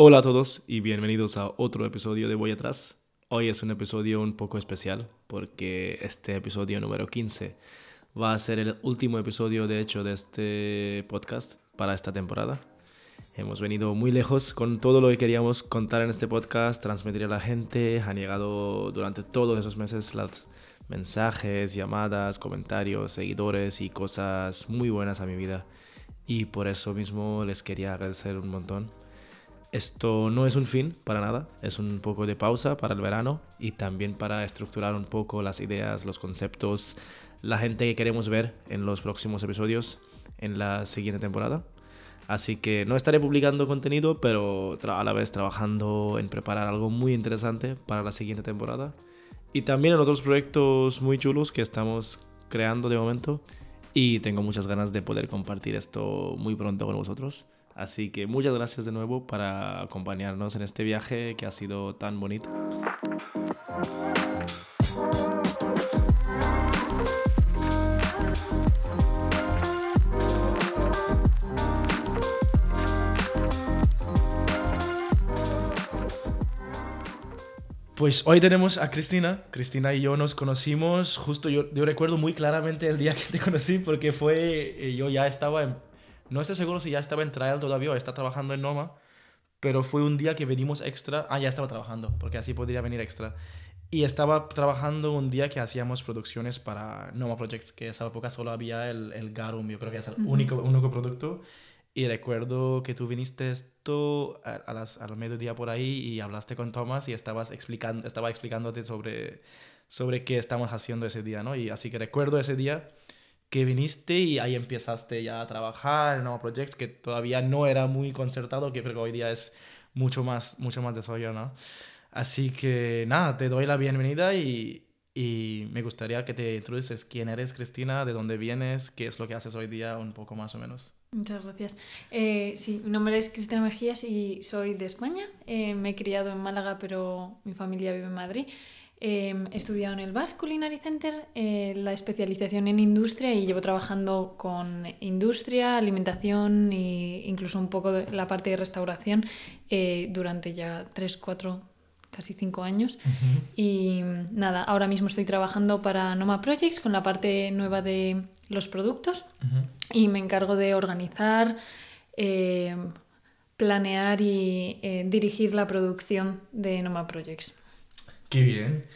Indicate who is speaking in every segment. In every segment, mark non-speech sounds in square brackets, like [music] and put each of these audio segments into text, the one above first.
Speaker 1: Hola a todos y bienvenidos a otro episodio de Voy Atrás. Hoy es un episodio un poco especial porque este episodio número 15 va a ser el último episodio de hecho de este podcast para esta temporada. Hemos venido muy lejos con todo lo que queríamos contar en este podcast, transmitir a la gente. Han llegado durante todos esos meses los mensajes, llamadas, comentarios, seguidores y cosas muy buenas a mi vida. Y por eso mismo les quería agradecer un montón esto no es un fin para nada, es un poco de pausa para el verano y también para estructurar un poco las ideas, los conceptos, la gente que queremos ver en los próximos episodios en la siguiente temporada. Así que no estaré publicando contenido, pero a la vez trabajando en preparar algo muy interesante para la siguiente temporada. Y también en otros proyectos muy chulos que estamos creando de momento. Y tengo muchas ganas de poder compartir esto muy pronto con vosotros. Así que muchas gracias de nuevo para acompañarnos en este viaje que ha sido tan bonito. Pues hoy tenemos a Cristina. Cristina y yo nos conocimos justo, yo, yo, recuerdo muy claramente el día que te conocí porque fue, eh, yo ya estaba en no estoy seguro si ya estaba en trial todavía o está trabajando en Noma, pero fue un día que venimos extra. Ah, ya estaba trabajando, porque así podría venir extra. Y estaba trabajando un día que hacíamos producciones para Noma Projects, que esa época solo había el, el Garum, yo creo que es el único, único producto. Y recuerdo que tú viniste esto a, las, al mediodía por ahí y hablaste con Thomas y estabas explicando, estaba explicándote sobre, sobre qué estamos haciendo ese día, ¿no? Y así que recuerdo ese día que viniste y ahí empezaste ya a trabajar en nuevos proyectos que todavía no era muy concertado, que creo que hoy día es mucho más, mucho más desarrollado, ¿no? Así que nada, te doy la bienvenida y, y me gustaría que te introduces quién eres, Cristina, de dónde vienes, qué es lo que haces hoy día, un poco más o menos.
Speaker 2: Muchas gracias. Eh, sí, mi nombre es Cristina Mejías y soy de España. Eh, me he criado en Málaga, pero mi familia vive en Madrid. Em, he estudiado en el Basque Culinary Center eh, la especialización en industria y llevo trabajando con industria, alimentación e incluso un poco de la parte de restauración eh, durante ya 3, 4, casi 5 años. Y nada, ahora mismo estoy trabajando para Noma Projects con la parte nueva de los productos y me encargo de organizar, em, planear y eh, dirigir la producción de Noma Projects.
Speaker 1: Qué bien.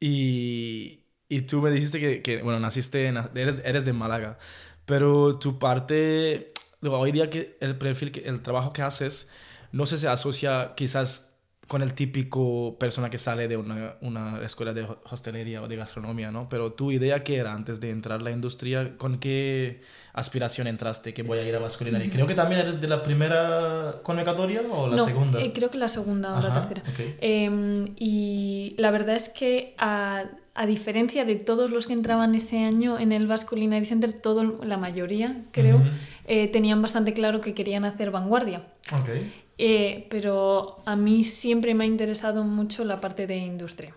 Speaker 1: Y, y tú me dijiste que, que bueno, naciste, eres, eres de Málaga, pero tu parte, hoy día que el perfil, el trabajo que haces, no sé, se asocia quizás con el típico persona que sale de una, una, escuela de hostelería o de gastronomía, ¿no? Pero tu idea qué era antes de entrar a la industria, ¿con qué aspiración entraste que voy a ir a vasculinaria? Creo que también eres de la primera convocatoria o la segunda.
Speaker 2: Eh, creo que la segunda o la tercera. Em, y la verdad es que a, a, diferencia de todos los que entraban ese año en el Basque Center, todo, la mayoría, creo, eh, tenían bastante claro que querían hacer vanguardia. Okay. Eh, pero a mí siempre me ha interesado mucho la parte de industria.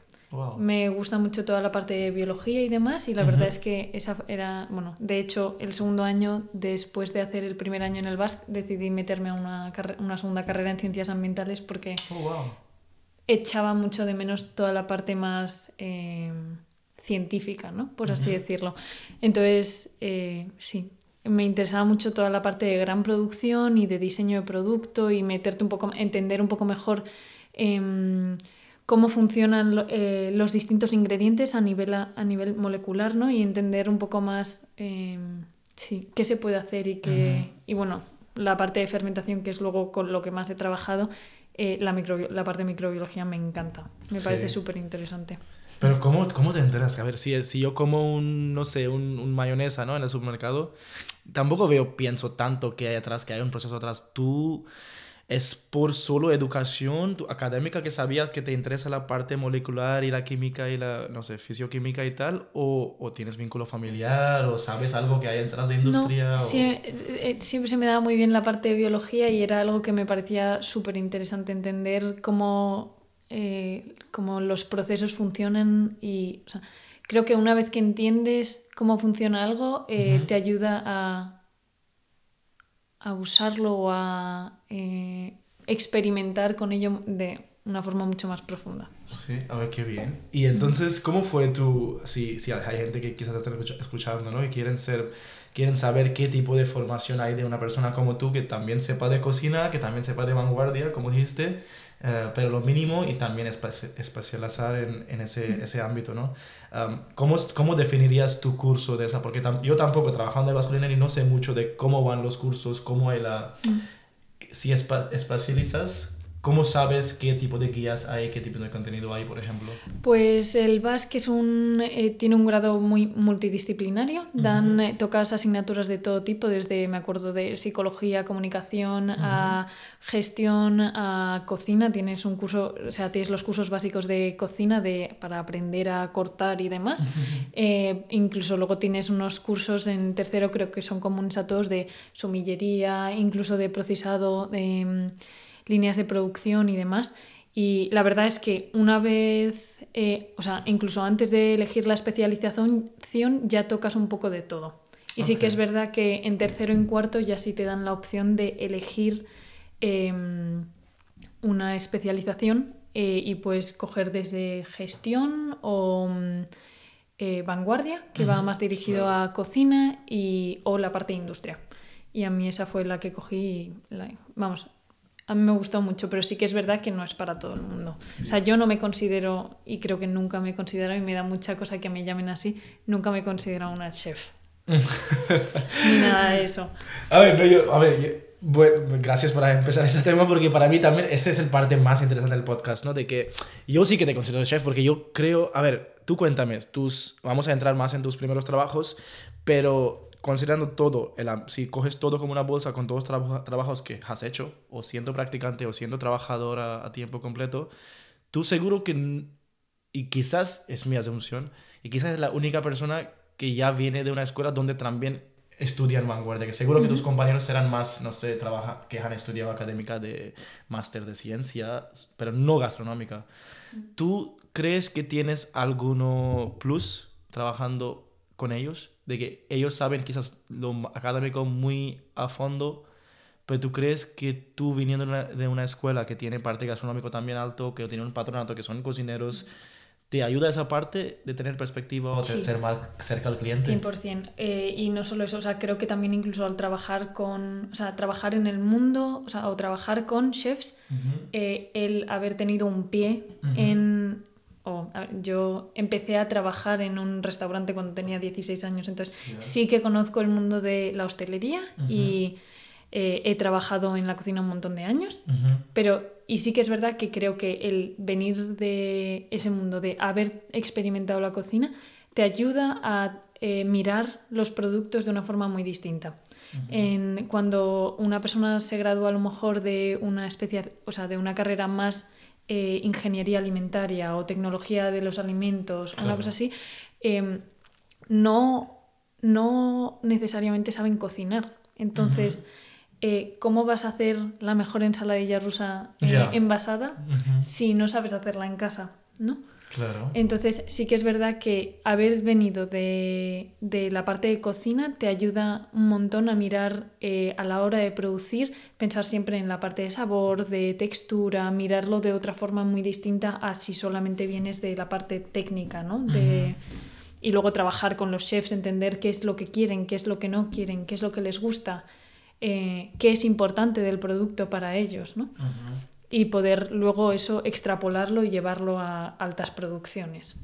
Speaker 2: Me gusta mucho toda la parte de biología y demás y la verdad es que esa era, bueno, de hecho el segundo año después de hacer el primer año en el BASC decidí meterme a una, una segunda carrera en ciencias ambientales porque oh, echaba mucho de menos toda la parte más eh, científica, ¿no? Por así decirlo. Entonces, eh, sí, me interesaba mucho toda la parte de gran producción y de diseño de producto y meterte un poco, entender un poco mejor em, cómo funcionan eh, los distintos ingredientes a nivel, a, nivel molecular, ¿no? Y entender un poco más, em, sí, qué se puede hacer y qué... Y bueno, la parte de fermentación, que es luego con lo que más he trabajado, eh, la, la parte de microbiología me encanta, me parece súper interesante.
Speaker 1: Pero ¿cómo, ¿cómo te enteras? A ver, si, si yo como un, no sé, un, un, mayonesa, ¿no? En el supermercado, tampoco veo, pienso tanto que hay atrás, que hay un proceso atrás. Tú es por solo educación tu académica que sabías que te interesa la parte molecular y la química y la, no sé, fisioquímica y tal, o, o tienes vínculo familiar o sabes algo que hay detrás de industria.
Speaker 2: No, siempre, eh, siempre se me daba muy bien la parte de biología y era algo que me parecía súper interesante entender cómo eh, cómo los procesos funcionan y creo que una vez que entiendes cómo funciona algo, eh, te ayuda a, a usarlo o a eh, experimentar con ello de una forma mucho más profunda.
Speaker 1: Sí, a ver qué bien. Y entonces, ¿cómo fue tu, si, si hay gente que quizás está escuchando, ¿no? Y quieren ser, quieren saber qué tipo de formación hay de una persona como tú que también sepa de cocina, que también sepa de vanguardia, como dijiste, eh, pero lo mínimo y también especializar en, en ese, ese, ámbito, ¿no? ¿cómo, ¿cómo, definirías tu curso de esa? Porque yo tampoco trabajando en vasculinaria y no sé mucho de cómo van los cursos, cómo hay la... Si especializas, ¿Cómo sabes qué tipo de guías hay, qué tipo de contenido hay, por ejemplo?
Speaker 2: Pues el BASC es un, eh, tiene un grado muy multidisciplinario. Dan, eh, tocas asignaturas de todo tipo, desde, me acuerdo, de psicología, comunicación, a gestión, a cocina. Tienes un curso, o sea, tienes los cursos básicos de cocina de, para aprender a cortar y demás. Eh, incluso luego tienes unos cursos en tercero, creo que son comunes a todos, de sumillería, incluso de procesado, de mm, líneas de producción y demás. Y la verdad es que una vez, eh, o sea, incluso antes de elegir la especialización, ya tocas un poco de todo. Y sí que es verdad que en tercero y en cuarto ya sí te dan la opción de elegir em, una especialización eh, y puedes coger desde gestión o mm, eh, vanguardia, que va más dirigido a cocina, y, o la parte de industria. Y a mí esa fue la que cogí, vamos, a mí me gustó mucho, pero sí que es verdad que no es para todo el mundo. O sea, yo no me considero, y creo que nunca me he considerado, y me da mucha cosa que me llamen así, nunca me he considerado una chef. [laughs] Ni nada de eso.
Speaker 1: A ver, no, yo, a ver, bueno, gracias por empezar este tema, porque para mí también este es el parte más interesante del podcast, ¿no? De que yo sí que te considero chef, porque yo creo, a ver, tú cuéntame, tus, vamos a entrar más en tus primeros trabajos, pero considerando todo, el, si coges todo como una bolsa con todos los trabajos que has hecho, o siendo practicante o siendo trabajador a, tiempo completo, tú seguro que, y quizás es mi asunción, y quizás es la única persona que ya viene de una escuela donde también estudian vanguardia, que seguro que tus compañeros serán más, no sé, trabaja, que han estudiado académica de máster de ciencia, pero no gastronómica. ¿Tú crees que tienes alguno plus trabajando con ellos? De que ellos saben quizás lo académico muy a fondo, pero tú crees que tú viniendo de una, escuela que tiene parte gastronómico también alto, que tiene un patronato, que son cocineros, ¿te ayuda esa parte de tener perspectiva o de ser más cerca al cliente?
Speaker 2: 100%. Eh, y no solo eso, o sea, creo que también incluso al trabajar con, o sea, trabajar en el mundo, o sea, o trabajar con chefs, eh, el haber tenido un pie en yo empecé a trabajar en un restaurante cuando tenía 16 años, entonces sí que conozco el mundo de la hostelería y eh, he trabajado en la cocina un montón de años, pero y sí que es verdad que creo que el venir de ese mundo, de haber experimentado la cocina, te ayuda a eh, mirar los productos de una forma muy distinta. en, cuando una persona se gradúa a lo mejor de una especie, o sea, de una carrera más eh, ingeniería alimentaria o tecnología de los alimentos, una cosa así, em, no, no necesariamente saben cocinar. Entonces, eh, ¿cómo vas a hacer la mejor ensaladilla rusa eh, envasada si no sabes hacerla en casa? ¿no? Claro. Entonces sí que es verdad que haber venido de, la parte de cocina te ayuda un montón a mirar eh, a la hora de producir, pensar siempre en la parte de sabor, de textura, mirarlo de otra forma muy distinta a si solamente vienes de la parte técnica, ¿no? De, Y luego trabajar con los chefs, entender qué es lo que quieren, qué es lo que no quieren, qué es lo que les gusta, eh, qué es importante del producto para ellos, ¿no? Y poder luego eso extrapolarlo y llevarlo a altas producciones.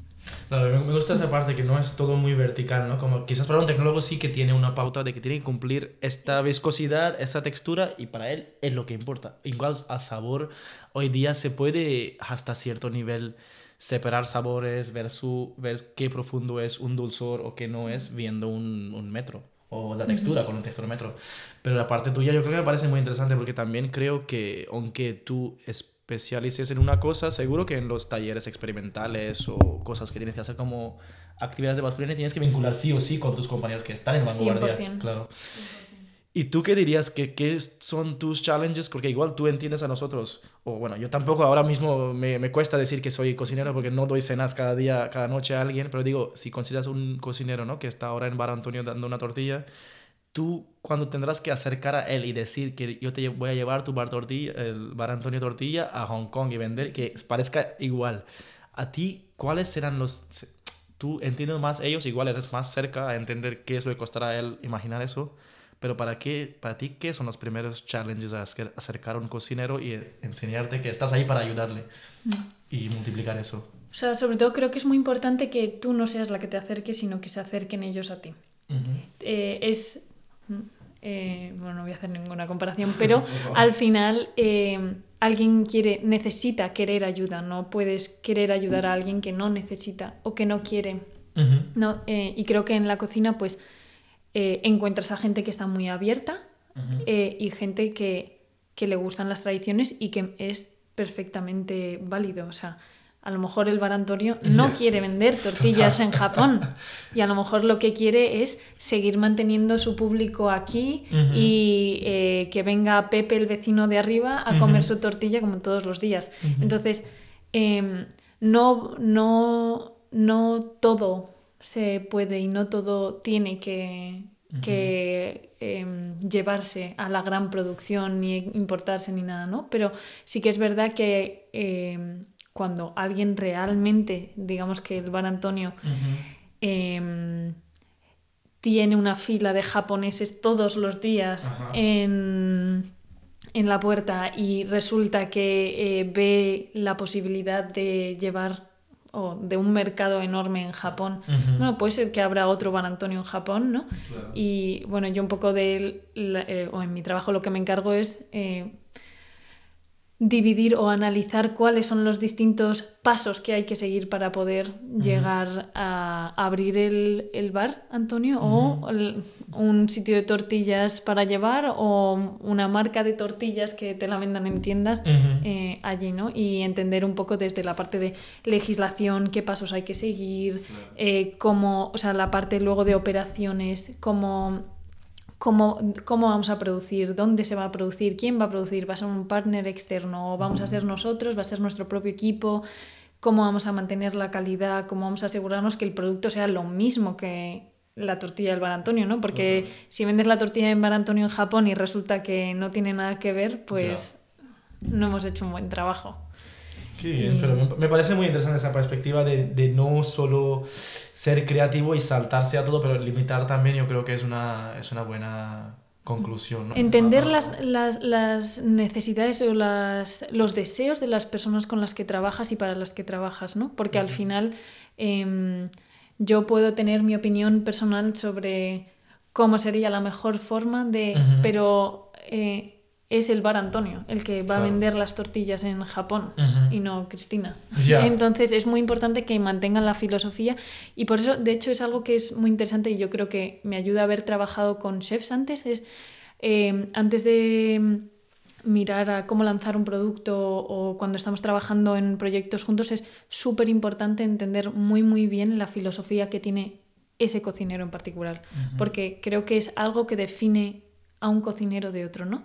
Speaker 1: Claro, me gusta esa parte que no es todo muy vertical, ¿no? Como quizás para un tecnólogo sí que tiene una pauta de que tiene que cumplir esta viscosidad, esta textura y para él es lo que importa. Igual al sabor, hoy día se puede hasta cierto nivel separar sabores, ver, su, ver qué profundo es un dulzor o qué no es viendo un, un metro o la textura con un texturómetro. Pero la parte tuya yo creo que me parece muy interesante porque también creo que aunque tú especialices en una cosa, seguro que en los talleres experimentales o cosas que tienes que hacer como actividades de vasculina tienes que vincular sí o sí con tus compañeros que están en vanguardia. 100%. Claro. ¿Y tú qué dirías? que ¿Qué son tus challenges? Porque igual tú entiendes a nosotros, o bueno, yo tampoco ahora mismo me, me, cuesta decir que soy cocinero porque no doy cenas cada día, cada noche a alguien, pero digo, si consideras un cocinero, ¿no? Que está ahora en Bar Antonio dando una tortilla, tú cuando tendrás que acercar a él y decir que yo te voy a llevar tu bar tortilla, el bar Antonio Tortilla a Hong Kong y vender, que parezca igual. A ti, ¿cuáles serán los... Tú entiendes más ellos, igual eres más cerca a entender qué es lo que costará a él imaginar eso, pero ¿para, qué, para ti, ¿qué son los primeros challenges a acercar a un cocinero y enseñarte que estás ahí para ayudarle mm. y multiplicar eso?
Speaker 2: O sea, sobre todo creo que es muy importante que tú no seas la que te acerque, sino que se acerquen ellos a ti. Eh, es eh, bueno, no voy a hacer ninguna comparación, pero [laughs] al final eh, alguien quiere, necesita querer ayuda, no puedes querer ayudar a alguien que no necesita o que no quiere. no, y creo que en la cocina pues encuentras a gente que está muy abierta y gente que, que, le gustan las tradiciones y que es perfectamente válido. O sea, a lo mejor el barantorio no [laughs] quiere vender tortillas en Japón [laughs] y a lo mejor lo que quiere es seguir manteniendo su público aquí y eh, que venga Pepe, el vecino de arriba, a comer su tortilla como todos los días. Entonces, em, no, no, no todo se puede y no todo tiene que, em, llevarse a la gran producción ni importarse ni nada, ¿no? Pero sí que es verdad que em, cuando alguien realmente, digamos que el Bar Antonio, em, tiene una fila de japoneses todos los días en, la puerta y resulta que eh, ve la posibilidad de llevar o de un mercado enorme en Japón. Bueno, puede ser que habrá otro Bar Antonio en Japón, ¿no? Y bueno, yo un poco de, eh, o en mi trabajo lo que me encargo es eh, dividir o analizar cuáles son los distintos pasos que hay que seguir para poder llegar a abrir el, bar, Antonio, o un sitio de tortillas para llevar o una marca de tortillas que te la vendan en tiendas eh, allí, ¿no? Y entender un poco desde la parte de legislación, qué pasos hay que seguir, eh, cómo, o sea, la parte luego de operaciones, cómo cómo, cómo vamos a producir, dónde se va a producir, quién va a producir, va a ser un partner externo, o vamos a ser nosotros, va a ser nuestro propio equipo, cómo vamos a mantener la calidad, cómo vamos a asegurarnos que el producto sea lo mismo que la tortilla del Bar Antonio, ¿no? Porque si vendes la tortilla en Bar Antonio en Japón y resulta que no tiene nada que ver, pues no hemos hecho un buen trabajo.
Speaker 1: Qué bien, pero me, parece muy interesante esa perspectiva de, de, no solo ser creativo y saltarse a todo, pero limitar también yo creo que es una, es una buena conclusión.
Speaker 2: Entender las, las, las, necesidades o las, los deseos de las personas con las que trabajas y para las que trabajas, ¿no? Porque al final em, yo puedo tener mi opinión personal sobre cómo sería la mejor forma de... Pero... Eh, es el bar Antonio el que va a vender las tortillas en Japón y no Cristina. [laughs] Entonces es muy importante que mantengan la filosofía y por eso, de hecho, es algo que es muy interesante y yo creo que me ayuda a haber trabajado con chefs antes, es eh, antes de mirar a cómo lanzar un producto o cuando estamos trabajando en proyectos juntos es súper importante entender muy muy bien la filosofía que tiene ese cocinero en particular, porque creo que es algo que define a un cocinero de otro, ¿no?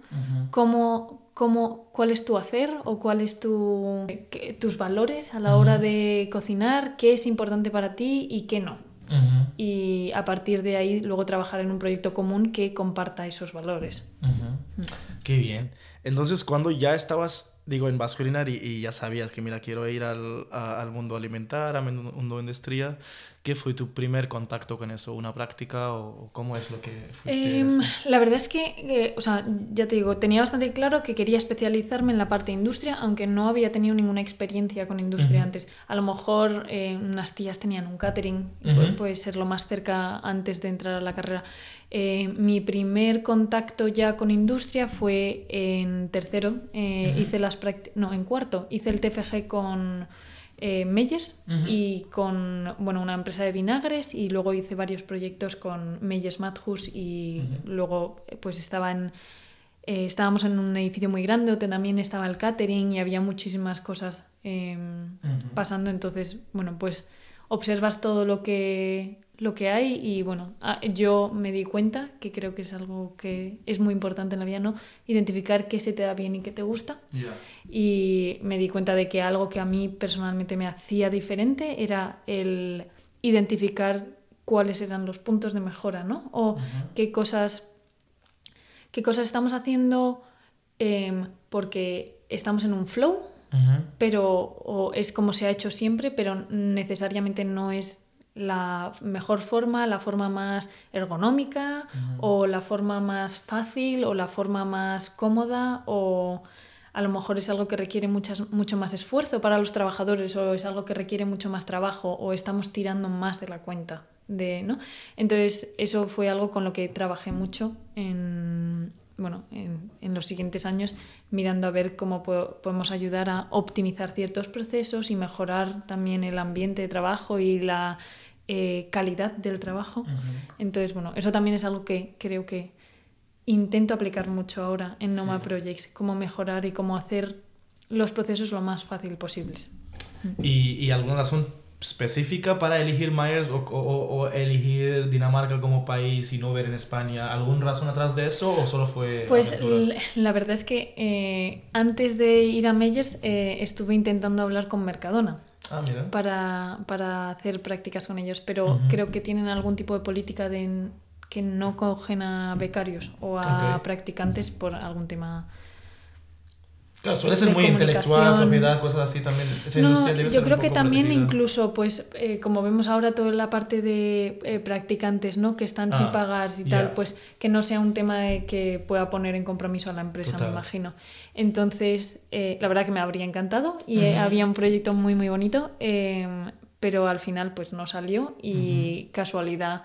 Speaker 2: ¿Cuál es tu hacer o cuáles tu, tus valores a la hora de cocinar? ¿Qué es importante para ti y qué no? Y a partir de ahí luego trabajar en un proyecto común que comparta esos valores.
Speaker 1: Mm. Qué bien. Entonces, cuando ya estabas digo, en Vasculinar y, y, ya sabías que, mira, quiero ir al, al mundo alimentar, al mundo industria. ¿Qué fue tu primer contacto con eso? ¿Una práctica o cómo es lo que fuiste
Speaker 2: em, La verdad es que, eh, o sea, ya te digo, tenía bastante claro que quería especializarme en la parte de industria, aunque no había tenido ninguna experiencia con industria antes. A lo mejor eh, unas tías tenían un catering, puede ser lo más cerca antes de entrar a la carrera. Eh, mi primer contacto ya con industria fue en tercero, eh, hice las no, en cuarto, hice el TFG con eh, Meyers y con bueno, una empresa de vinagres y luego hice varios proyectos con Meyers Madhus y luego pues estaba en, estábamos en un edificio muy grande donde también estaba el catering y había muchísimas cosas em, pasando, entonces bueno, pues observas todo lo que lo que hay y bueno, ah, yo me di cuenta que creo que es algo que es muy importante en la vida, ¿no? Identificar qué se te da bien y qué te gusta. Y me di cuenta de que algo que a mí personalmente me hacía diferente era el identificar cuáles eran los puntos de mejora, ¿no? O qué cosas qué cosas estamos haciendo em, porque estamos en un flow, pero es como se ha hecho siempre, pero necesariamente no es la mejor forma, la forma más ergonómica o la forma más fácil o la forma más cómoda o a lo mejor es algo que requiere muchas, mucho más esfuerzo para los trabajadores o es algo que requiere mucho más trabajo o estamos tirando más de la cuenta. De, ¿no? Entonces, eso fue algo con lo que trabajé mucho en, bueno, en, en los siguientes años, mirando a ver cómo podemos ayudar a optimizar ciertos procesos y mejorar también el ambiente de trabajo y la eh, calidad del trabajo. Entonces, bueno, eso también es algo que creo que intento aplicar mucho ahora en Noma Projects, cómo mejorar y cómo hacer los procesos lo más fácil posibles.
Speaker 1: ¿Y, y alguna razón específica para elegir Myers o, o, elegir Dinamarca como país y no ver en España? ¿Alguna razón atrás de eso o solo fue.?
Speaker 2: Pues la verdad es que eh, antes de ir a Myers eh, estuve intentando hablar con Mercadona.
Speaker 1: Ah.
Speaker 2: Para, para, hacer prácticas con ellos, pero creo que tienen algún tipo de política de que no cogen a becarios o a practicantes por algún tema
Speaker 1: Claro, suele ser muy intelectual, propiedad, cosas así también.
Speaker 2: no, yo creo que también incluso, pues, eh, como vemos ahora toda la parte de eh, practicantes, ¿no? Que están sin ah, pagar y tal, pues que no sea un tema que pueda poner en compromiso a la empresa, me imagino. Entonces, eh, la verdad que me habría encantado y había un proyecto muy, muy bonito, pero al final, pues, no salió y casualidad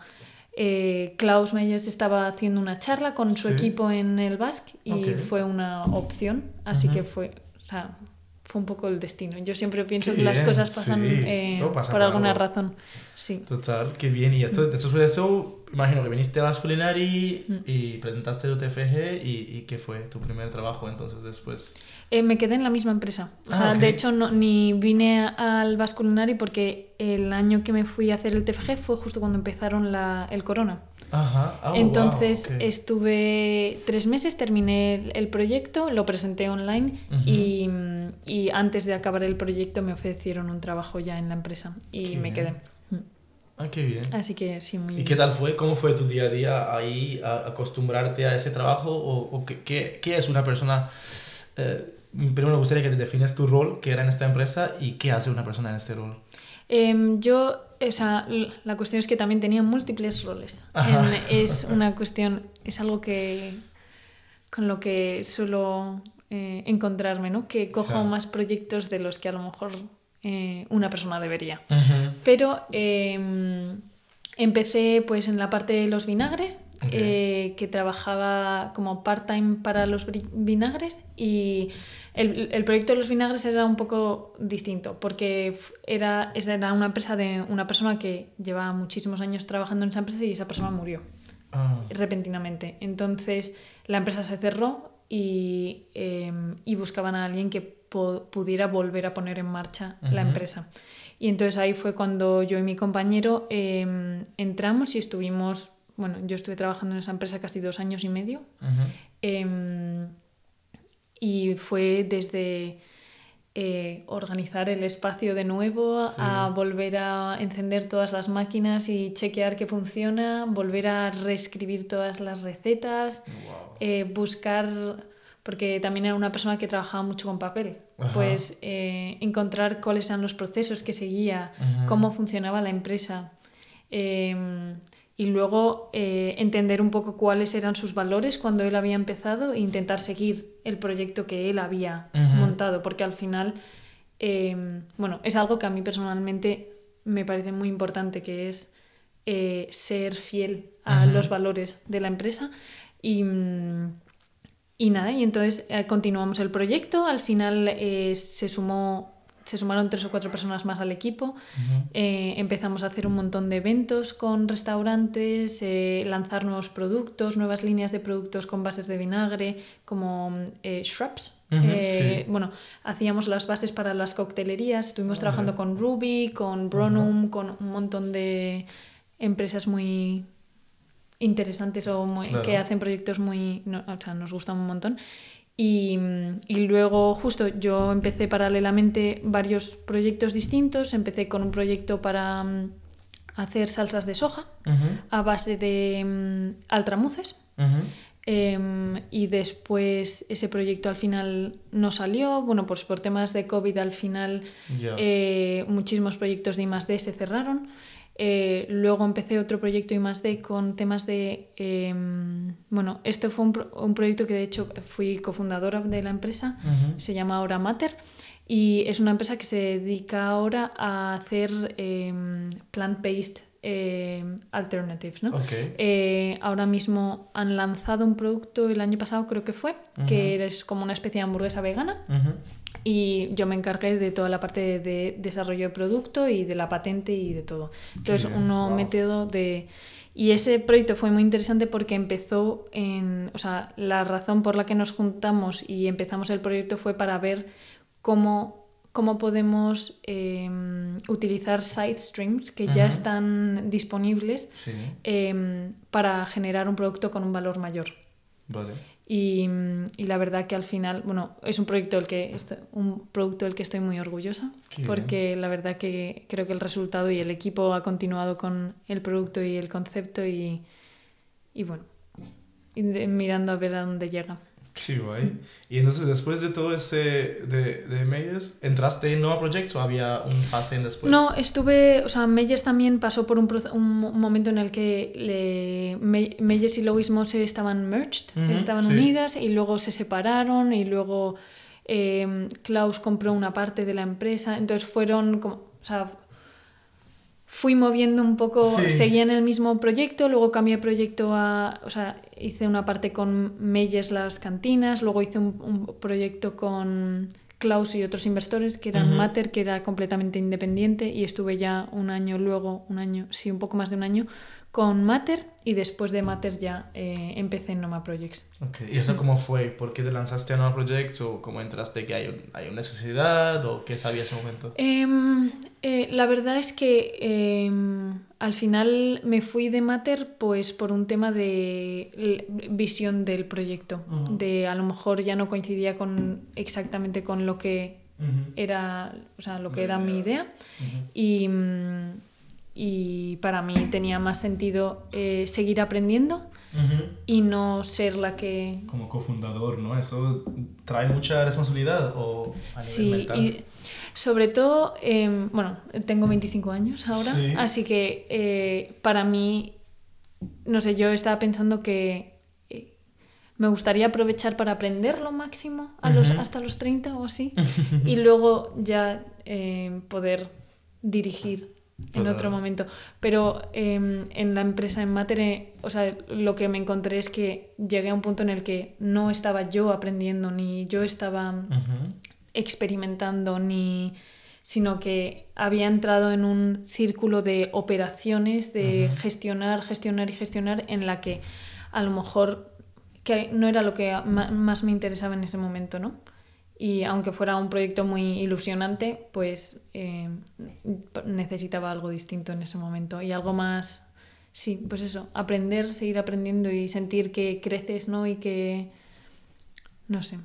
Speaker 2: eh, Klaus Meyers estaba haciendo una charla con su equipo en el Basque y fue una opción, así que fue, o sea, fue un poco el destino. Yo siempre pienso que las cosas pasan eh, por alguna razón. Sí.
Speaker 1: Total, qué bien. Y esto, de eso, imagino que viniste a Culinary mm. y presentaste el UTFG y, y ¿qué fue tu primer trabajo entonces después?
Speaker 2: Eh, me quedé en la misma empresa. O sea, ah, de hecho, no, ni vine al Vasculinari porque el año que me fui a hacer el TFG fue justo cuando empezaron la, el corona.
Speaker 1: Ajá. Oh,
Speaker 2: Entonces estuve tres meses, terminé el, proyecto, lo presenté online y, y, antes de acabar el proyecto me ofrecieron un trabajo ya en la empresa y me quedé.
Speaker 1: Ah, qué bien.
Speaker 2: Así que sí, muy
Speaker 1: ¿Y qué tal fue? ¿Cómo fue tu día a día ahí, a acostumbrarte a ese trabajo? ¿O, o qué, qué, qué, es una persona eh, primero me gustaría que te defines tu rol que era en esta empresa y qué hace una persona en este rol.
Speaker 2: Em, yo, o sea, la cuestión es que también tenía múltiples roles. es [laughs] una cuestión, es algo que con lo que suelo eh, encontrarme, ¿no? Que cojo más proyectos de los que a lo mejor eh, una persona debería. Pero em, empecé pues en la parte de los vinagres, eh, que trabajaba como part-time para los vinagres y el, el, proyecto de los vinagres era un poco distinto porque era, era una empresa de una persona que llevaba muchísimos años trabajando en esa empresa y esa persona murió ah. repentinamente. Entonces la empresa se cerró y, em, y buscaban a alguien que pudiera volver a poner en marcha la empresa. Y entonces ahí fue cuando yo y mi compañero em, entramos y estuvimos bueno, yo estuve trabajando en esa empresa casi dos años y medio. Em, y fue desde eh, organizar el espacio de nuevo, a volver a encender todas las máquinas y chequear que funciona, volver a reescribir todas las recetas, eh, buscar, porque también era una persona que trabajaba mucho con papel, pues eh, encontrar cuáles eran los procesos que seguía, cómo funcionaba la empresa. Em, y luego eh, entender un poco cuáles eran sus valores cuando él había empezado e intentar seguir el proyecto que él había montado, porque al final, em, bueno, es algo que a mí personalmente me parece muy importante, que es eh, ser fiel a los valores de la empresa. Y, y nada, y entonces eh, continuamos el proyecto, al final se sumó se sumaron tres o cuatro personas más al equipo. Eh, empezamos a hacer un montón de eventos con restaurantes, eh, lanzar nuevos productos, nuevas líneas de productos con bases de vinagre, como eh, shrubs. Bueno, hacíamos las bases para las coctelerías. Estuvimos trabajando con Ruby, con Bronum, con un montón de empresas muy interesantes o que hacen proyectos muy... o sea, nos gustan un montón. Y, luego justo yo empecé paralelamente varios proyectos distintos. Empecé con un proyecto para mm, hacer salsas de soja a base de um, altramuces. Em, y después ese proyecto al final no salió. Bueno, pues por temas de COVID al final eh, muchísimos proyectos de I+.D. se cerraron. Eh, luego empecé otro proyecto I+.D. con temas de... Em, bueno, este fue un, proyecto que de hecho fui cofundadora de la empresa, se llama ahora Matter. Y es una empresa que se dedica ahora a hacer em, plant-based eh, alternatives. ¿no? Eh, ahora mismo han lanzado un producto el año pasado, creo que fue, que es como una especie de hamburguesa vegana. Y yo me encargué de toda la parte de, desarrollo de producto y de la patente y de todo. Entonces, uno método de... Y ese proyecto fue muy interesante porque empezó en... O sea, la razón por la que nos juntamos y empezamos el proyecto fue para ver cómo cómo podemos em, utilizar side streams que ya están disponibles em, para generar un producto con un valor mayor. Vale. Y, la verdad que al final, bueno, es un proyecto del que un producto del que estoy muy orgullosa, porque la verdad que creo que el resultado y el equipo ha continuado con el producto y el concepto y, y bueno, mirando a ver a dónde llega.
Speaker 1: Qué guay. Y entonces, después de todo ese de, de Meyers, ¿entraste en Nova Projects o había un fase en después?
Speaker 2: No, estuve, o sea, Meyers también pasó por un, un momento en el que le, Meyers y Louis Mose estaban merged, estaban unidas y luego se separaron y luego eh, Klaus compró una parte de la empresa. Entonces fueron como, o sea, fui moviendo un poco, seguía en el mismo proyecto, luego cambié de proyecto a, o sea, hice una parte con Meyers las cantinas, luego hice un, proyecto con Klaus y otros inversores que eran Mater, que era completamente independiente y estuve ya un año luego, un año, sí, un poco más de un año con Mater y después de Matter ya eh, empecé en Noma Projects.
Speaker 1: Okay. ¿Y eso cómo fue? ¿Por qué te lanzaste a Noma Projects o cómo entraste? ¿Que hay, hay una necesidad o qué sabías en ese momento?
Speaker 2: Em, eh, la verdad es que em, al final me fui de Matter pues por un tema de visión del proyecto. De a lo mejor ya no coincidía con exactamente con lo que era, o sea, lo que era mi idea. Y mm, y para mí tenía más sentido eh, seguir aprendiendo y no ser la que...
Speaker 1: Como cofundador, ¿no? ¿Eso trae mucha responsabilidad o a
Speaker 2: sí, y sobre todo, em, bueno, tengo 25 años ahora, así que eh, para mí, no sé, yo estaba pensando que eh, me gustaría aprovechar para aprender lo máximo a los, hasta los 30 o así [laughs] y luego ya poder dirigir en otro momento. Pero em, en la empresa en Matere, o sea, lo que me encontré es que llegué a un punto en el que no estaba yo aprendiendo, ni yo estaba experimentando, ni sino que había entrado en un círculo de operaciones, de gestionar, gestionar y gestionar, en la que a lo mejor que no era lo que más me interesaba en ese momento, ¿no? Y aunque fuera un proyecto muy ilusionante, pues eh, necesitaba algo distinto en ese momento y algo más, sí, pues eso, aprender, seguir aprendiendo y sentir que creces, ¿no? Y que, no sé,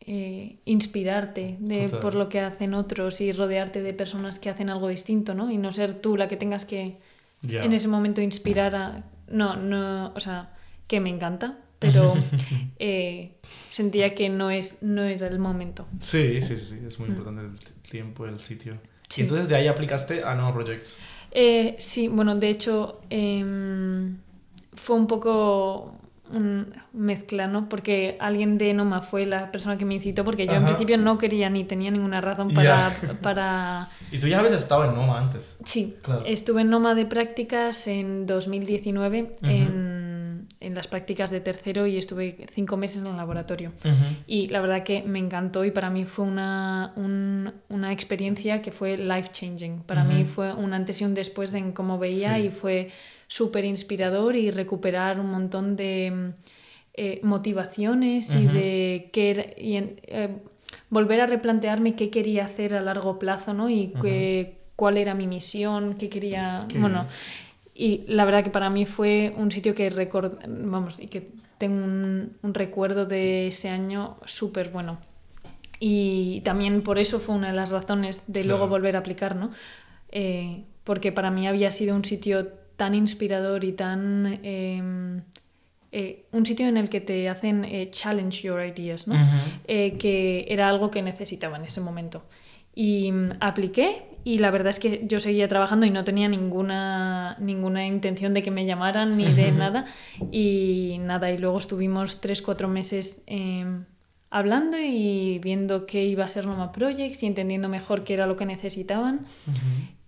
Speaker 2: eh, inspirarte de, por lo que hacen otros y rodearte de personas que hacen algo distinto, ¿no? Y no ser tú la que tengas que en ese momento inspirar a... No, no, o sea, que me encanta, pero [laughs] eh, sentía que no, es, no era el momento.
Speaker 1: Sí, sí, sí, es muy mm. importante el tiempo, el sitio. ¿Y entonces de ahí aplicaste a Nova Projects?
Speaker 2: Eh, sí, bueno, de hecho em, fue un poco un mezcla, ¿no? Porque alguien de Noma fue la persona que me incitó, porque yo en principio no quería ni tenía ninguna razón para... [laughs] para...
Speaker 1: ¿Y tú ya habías estado en Noma antes?
Speaker 2: Sí, estuve en Noma de prácticas en 2019 en en las prácticas de tercero y estuve cinco meses en el laboratorio. Y la verdad que me encantó y para mí fue una, una experiencia que fue life changing. Para mí fue un antes y un después de en cómo veía y fue súper inspirador y recuperar un montón de eh, motivaciones y de qué y eh, volver a replantearme qué quería hacer a largo plazo ¿no? y cuál era mi misión, qué quería... bueno, y la verdad que para mí fue un sitio que record... vamos, y que tengo un, recuerdo de ese año súper bueno. Y también por eso fue una de las razones de luego volver a aplicar, ¿no? Eh, porque para mí había sido un sitio tan inspirador y tan em, eh, un sitio en el que te hacen eh, challenge your ideas, ¿no? Eh, que era algo que necesitaba en ese momento. Y mm, apliqué y la verdad es que yo seguía trabajando y no tenía ninguna, ninguna intención de que me llamaran ni de [laughs] nada. Y nada, y luego estuvimos tres, cuatro meses em, hablando y viendo qué iba a ser Noma Projects y entendiendo mejor qué era lo que necesitaban.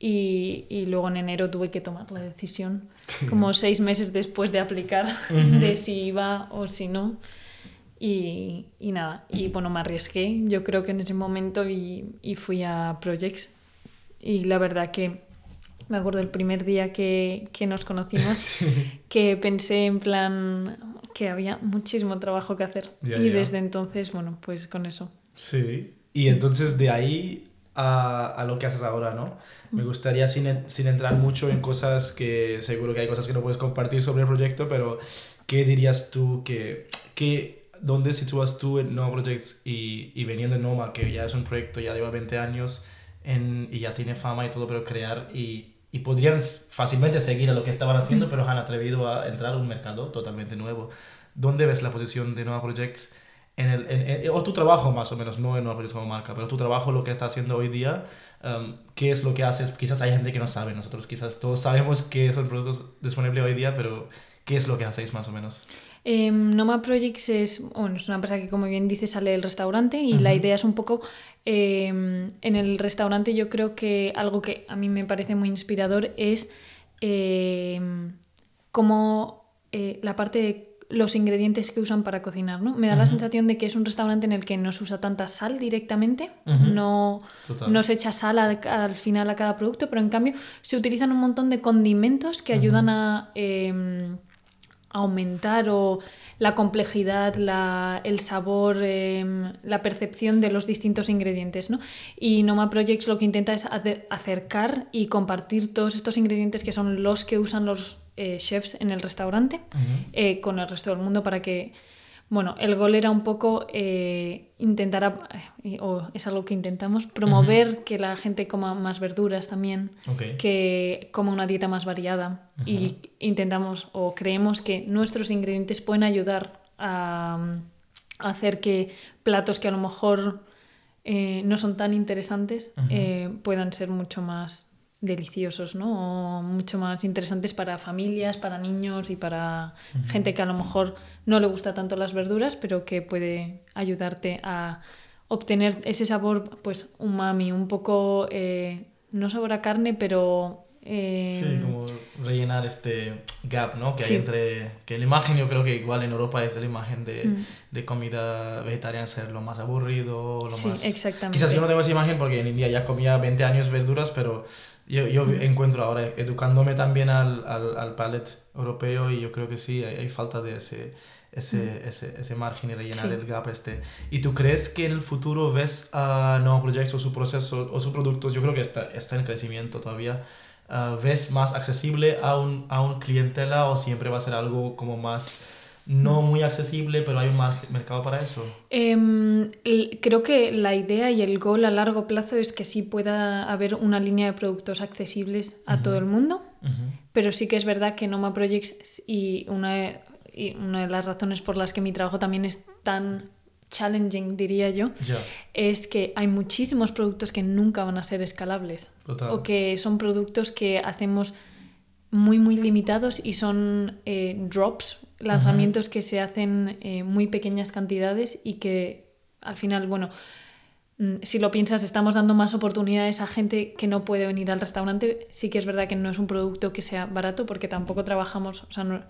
Speaker 2: y, y, luego en enero tuve que tomar la decisión, como seis meses después de aplicar, de si iba o si no. Y, y, nada, y bueno, me arriesgué yo creo que en ese momento y, y fui a Projects. Y la verdad que me acuerdo el primer día que, que nos conocimos, [laughs] que pensé en plan que había muchísimo trabajo que hacer. y desde entonces, bueno, pues con eso.
Speaker 1: Sí, y entonces de ahí a, a, lo que haces ahora, ¿no? Me gustaría, sin, sin, entrar mucho en cosas que seguro que hay cosas que no puedes compartir sobre el proyecto, pero ¿qué dirías tú que, que dónde sitúas tú en Nova Projects y, y veniendo de Noma, que ya es un proyecto, ya lleva 20 años en, y ya tiene fama y todo, pero crear y y podrían fácilmente seguir a lo que estaban haciendo, pero han atrevido a entrar a un mercado totalmente nuevo. ¿Dónde ves la posición de Nova Projects? En el, en, o tu trabajo más o menos, no en Nova Projects como marca, pero tu trabajo, lo que estás haciendo hoy día, um, ¿qué es lo que haces? Quizás hay gente que no sabe, nosotros quizás todos sabemos que son productos disponibles hoy día, pero ¿qué es lo que hacéis más o menos?
Speaker 2: Eh, Noma Projects es, bueno, es una empresa que, como bien dice, sale del restaurante y la idea es un poco Em, en el restaurante yo creo que algo que a mí me parece muy inspirador es em, eh, la parte de los ingredientes que usan para cocinar, ¿no? Me da la sensación de que es un restaurante en el que no se usa tanta sal directamente, no, no, se echa sal al final a cada producto, pero en cambio se utilizan un montón de condimentos que ayudan a em, aumentar o la complejidad, la, el sabor, em, la percepción de los distintos ingredientes. ¿no? Y Noma Projects lo que intenta es acercar y compartir todos estos ingredientes que son los que usan los eh, chefs en el restaurante eh, con el resto del mundo para que bueno, el gol era un poco eh, intentar, eh, o es algo que intentamos, promover que la gente coma más verduras también, que coma una dieta más variada. Y intentamos o creemos que nuestros ingredientes pueden ayudar a, hacer que platos que a lo mejor eh, no son tan interesantes puedan ser mucho más deliciosos, ¿no? O mucho más interesantes para familias, para niños y para gente que a lo mejor no le gusta tanto las verduras, pero que puede ayudarte a obtener ese sabor, pues, umami, un poco, eh, no sabor a carne, pero...
Speaker 1: Eh... Sí, como rellenar este gap, ¿no? Que hay entre... Que la imagen yo creo que igual en Europa es la imagen de, mm. de comida vegetariana ser lo más aburrido, lo sí, exactamente. Quizás yo no tengo esa imagen porque en India ya comía 20 años verduras, pero yo, yo encuentro ahora, educándome también al, al, al palet europeo, y yo creo que sí, hay, hay falta de ese, ese, ese, ese, margen y rellenar el gap este. ¿Y tú crees que en el futuro ves a uh, Projects o su proceso o sus productos, yo creo que está, está en crecimiento todavía, uh, ves más accesible a un, a un clientela o siempre va a ser algo como más no muy accesible, pero hay un mercado para eso.
Speaker 2: Em, creo que la idea y el goal a largo plazo es que sí pueda haber una línea de productos accesibles a todo el mundo, pero sí que es verdad que Noma Projects y una, y una de las razones por las que mi trabajo también es tan challenging, diría yo, es que hay muchísimos productos que nunca van a ser escalables o que son productos que hacemos muy muy limitados y son eh, drops lanzamientos que se hacen en eh, muy pequeñas cantidades y que al final, bueno, mm, si lo piensas, estamos dando más oportunidades a gente que no puede venir al restaurante. Sí que es verdad que no es un producto que sea barato porque tampoco trabajamos, o sea,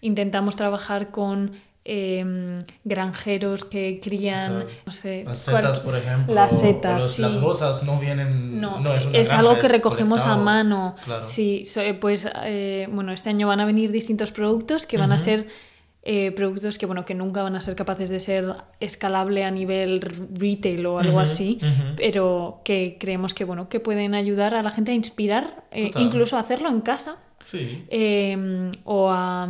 Speaker 2: intentamos trabajar con em, granjeros que crían, no sé,
Speaker 1: las setas, por ejemplo.
Speaker 2: Las setas,
Speaker 1: Las rosas no vienen.
Speaker 2: No, es, algo que recogemos a mano. Sí, eh, pues eh, bueno, este año van a venir distintos productos que van a ser eh, productos que bueno que nunca van a ser capaces de ser escalable a nivel retail o algo así, pero que creemos que bueno que pueden ayudar a la gente a inspirar, incluso a hacerlo en casa. Sí. Em, o a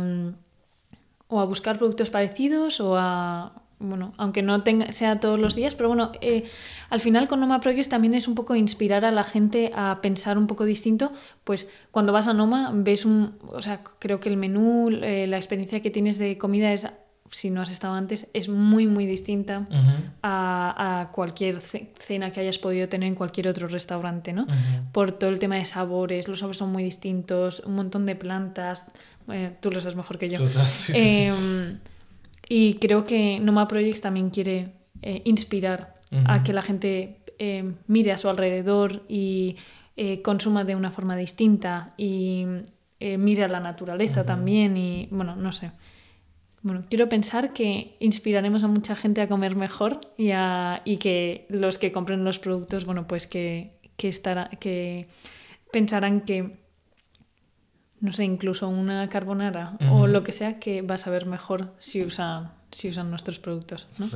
Speaker 2: o a buscar productos parecidos o a bueno, aunque no tenga, sea todos los días, pero bueno, eh, al final con Noma Projects también es un poco inspirar a la gente a pensar un poco distinto, pues cuando vas a Noma ves un, o sea, creo que el menú, eh, la experiencia que tienes de comida es si no has estado antes, es muy, muy distinta a, cualquier cena que hayas podido tener en cualquier otro restaurante, ¿no? Por todo el tema de sabores, los sabores son muy distintos, un montón de plantas, tú lo sabes mejor que yo. Em, y creo que Noma Projects también quiere eh, inspirar a que la gente em, mire a su alrededor y eh, consuma de una forma distinta y eh, mire a la naturaleza también y, bueno, no sé. Bueno, quiero pensar que inspiraremos a mucha gente a comer mejor y, y que los que compren los productos, bueno, pues que, que, estará, que pensarán que, no sé, incluso una carbonara o lo que sea, que va a saber mejor si usan, si usan nuestros productos, ¿no?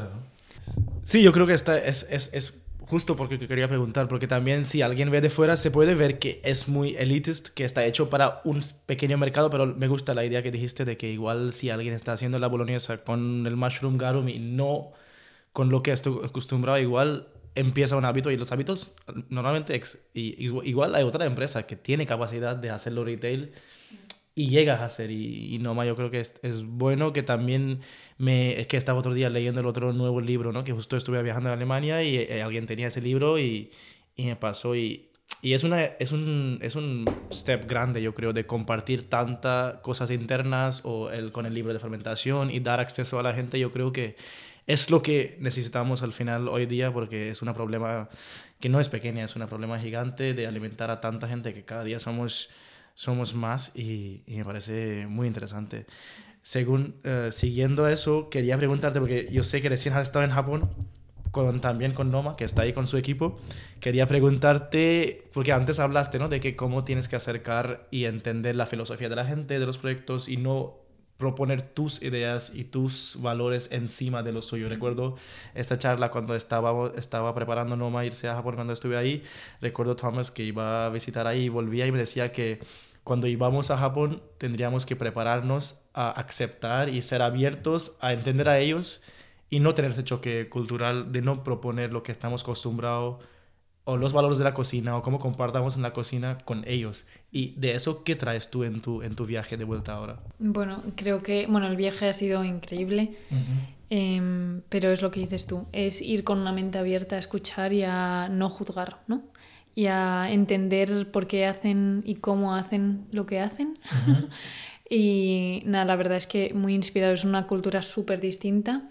Speaker 1: Sí, yo creo que esta es, es, es justo porque quería preguntar, porque también si alguien ve de fuera se puede ver que es muy elitist, que está hecho para un pequeño mercado, pero me gusta la idea que dijiste de que igual si alguien está haciendo la boloñesa con el mushroom garum y no con lo que estoy acostumbrado, igual empieza un hábito y los hábitos normalmente igual hay otra empresa que tiene capacidad de hacerlo retail y llegas a hacer. Y, y Noma yo creo que es, es, bueno que también me... Es que estaba otro día leyendo el otro nuevo libro, ¿no? Que justo estuve viajando a Alemania y eh, alguien tenía ese libro y, y me pasó y... Y es, una, es, un, es un step grande, yo creo, de compartir tantas cosas internas o el, con el libro de fermentación y dar acceso a la gente. Yo creo que es lo que necesitamos al final hoy día porque es un problema que no es pequeña, es un problema gigante de alimentar a tanta gente que cada día somos somos más y, me parece muy interesante. Según, eh, siguiendo eso, quería preguntarte, porque yo sé que recién has estado en Japón, con, también con Noma, que está ahí con su equipo, quería preguntarte, porque antes hablaste, ¿no? De que cómo tienes que acercar y entender la filosofía de la gente, de los proyectos y no proponer tus ideas y tus valores encima de lo suyo. Recuerdo esta charla cuando estaba, estaba preparando Noma irse a Japón cuando estuve ahí. Recuerdo Thomas que iba a visitar ahí y volvía y me decía que cuando íbamos a Japón tendríamos que prepararnos a aceptar y ser abiertos a entender a ellos y no tener ese choque cultural de no proponer lo que estamos acostumbrados o los valores de la cocina o cómo compartamos en la cocina con ellos. Y de eso, ¿qué traes tú en tu, en tu viaje de vuelta ahora?
Speaker 2: Bueno, creo que bueno, el viaje ha sido increíble, em, pero es lo que dices tú, es ir con una mente abierta a escuchar y a no juzgar, ¿no? Y a entender por qué hacen y cómo hacen lo que hacen. [laughs] y nada, la verdad es que muy inspirado, es una cultura súper distinta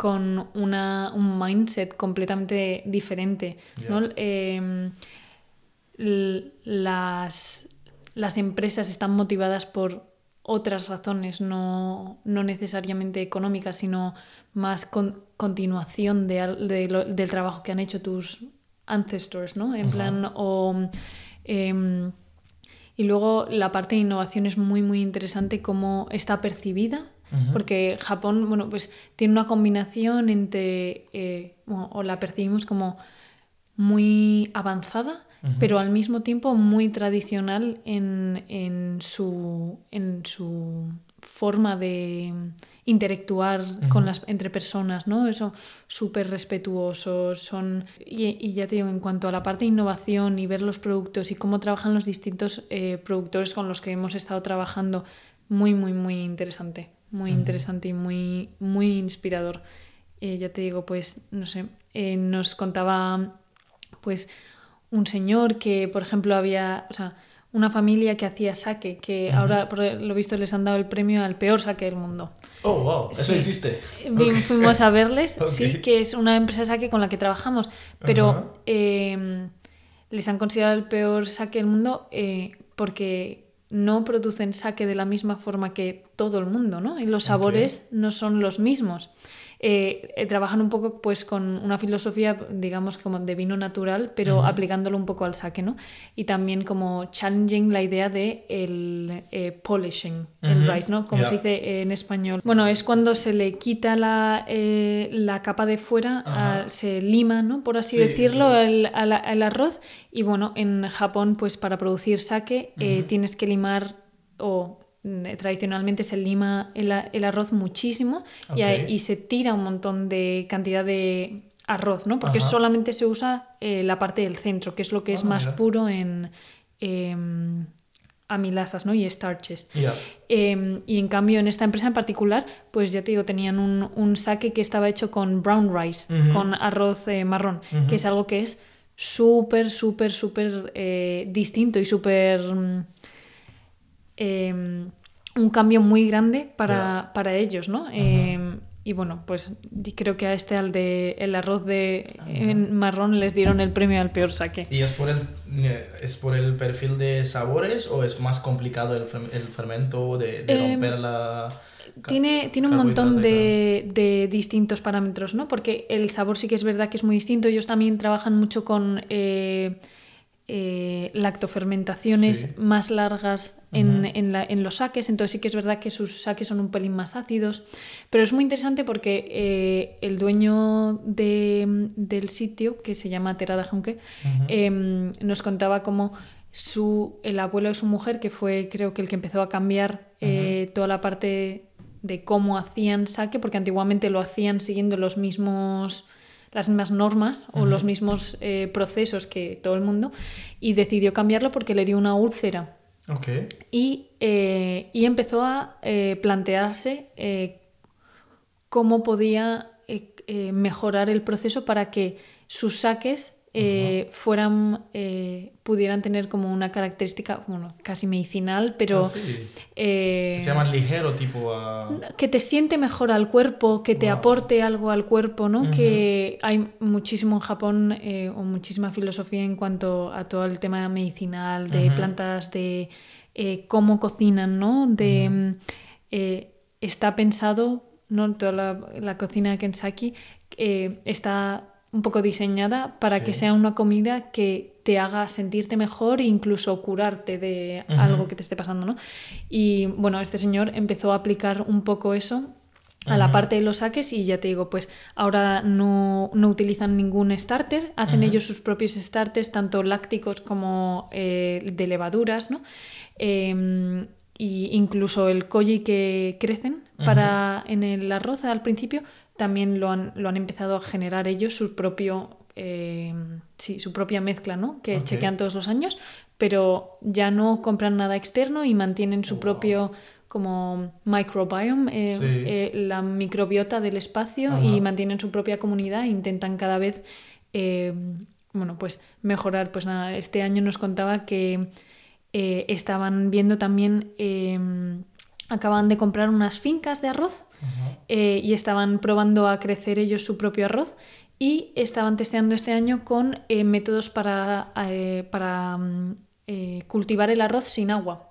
Speaker 2: con una, un mindset completamente diferente. ¿no? Em, las, las, empresas están motivadas por otras razones, no, no necesariamente económicas, sino más con, continuación de, del trabajo que han hecho tus ancestors, ¿no? En plan, o... Em, y luego la parte de innovación es muy, muy interesante cómo está percibida porque Japón, bueno, pues tiene una combinación entre, eh, o la percibimos como muy avanzada, pero al mismo tiempo muy tradicional en, en, su, en su forma de interactuar con las, entre personas, ¿no? Eso, súper respetuosos, son... Y, ya te digo, en cuanto a la parte de innovación y ver los productos y cómo trabajan los distintos eh, productores con los que hemos estado trabajando, muy, muy, muy interesante muy interesante y muy, muy inspirador. Eh, ya te digo, pues, no sé, eh, nos contaba, pues, un señor que, por ejemplo, había, o sea, una familia que hacía saque, que ahora, por lo visto, les han dado el premio al peor saque del mundo.
Speaker 1: Oh, wow, eso existe.
Speaker 2: Fuimos a verles, [laughs] sí, que es una empresa de saque con la que trabajamos, pero em, les han considerado el peor saque del mundo eh, porque no producen saque de la misma forma que todo el mundo, ¿no? Y los sabores no son los mismos. Eh, eh, trabajan un poco pues con una filosofía, digamos, como de vino natural, pero aplicándolo un poco al saque, ¿no? Y también como challenging la idea de el eh, polishing, el rice, ¿no? Como se dice en español. Bueno, es cuando se le quita la, la capa de fuera, se lima, ¿no? Por así decirlo, el, arroz. Y bueno, en Japón, pues para producir sake tienes que limar o tradicionalmente se lima el, arroz muchísimo y, se tira un montón de cantidad de arroz, ¿no? Porque solamente se usa eh, la parte del centro, que es lo que es ah, más puro en em, amilasas ¿no? y starches. Em, y en cambio en esta empresa en particular, pues ya te digo, tenían un, un saque que estaba hecho con brown rice, con arroz eh, marrón, que es algo que es súper, súper, súper eh, distinto y súper... Em, un cambio muy grande para, para ellos, ¿no? Y bueno, pues creo que a este, al de el arroz de marrón, les dieron el premio al peor saque.
Speaker 1: ¿Y es por el, eh, es por el perfil de sabores o es más complicado el, el fermento de, em, romper la...
Speaker 2: Tiene, tiene un montón de, de, distintos parámetros, ¿no? Porque el sabor sí que es verdad que es muy distinto. Ellos también trabajan mucho con... Eh, eh, lactofermentaciones más largas en, los saques, entonces sí que es verdad que sus saques son un pelín más ácidos, pero es muy interesante porque eh, el dueño del sitio, que se llama Terada Junque, em, nos contaba cómo su, el abuelo de su mujer, que fue creo que el que empezó a cambiar eh, toda la parte de cómo hacían saque, porque antiguamente lo hacían siguiendo los mismos las mismas normas o los mismos eh, procesos que todo el mundo y decidió cambiarlo porque le dio una úlcera. Y, eh, y, empezó a eh, plantearse cómo podía mejorar el proceso para que sus saques eh, fueran, eh, pudieran tener como una característica, bueno, casi medicinal, pero... Ah,
Speaker 1: eh, que se llama ligero, tipo
Speaker 2: Que te siente mejor al cuerpo, que te aporte algo al cuerpo, ¿no? Que hay muchísimo en Japón o muchísima filosofía en cuanto a todo el tema medicinal, de plantas, de cómo cocinan, ¿no? De... está pensado, ¿no? Toda la, la cocina de Kensaki está un poco diseñada para que sea una comida que te haga sentirte mejor e incluso curarte de algo que te esté pasando, ¿no? Y bueno, este señor empezó a aplicar un poco eso a la parte de los saques y ya te digo, pues ahora no, utilizan ningún starter, hacen ellos sus propios starters, tanto lácticos como eh, de levaduras, ¿no? Eh, y incluso el koji que crecen para en el arroz al principio también lo han, lo han empezado a generar ellos su propio eh, sí, su propia mezcla, ¿no? Que chequean todos los años, pero ya no compran nada externo y mantienen su propio como microbiome, eh, eh, la microbiota del espacio y mantienen su propia comunidad e intentan cada vez bueno, pues mejorar. Pues nada, este año nos contaba que estaban viendo también acaban de comprar unas fincas de arroz eh, y estaban probando a crecer ellos su propio arroz y estaban testeando este año con eh, métodos para, eh, para mm, cultivar el arroz sin agua.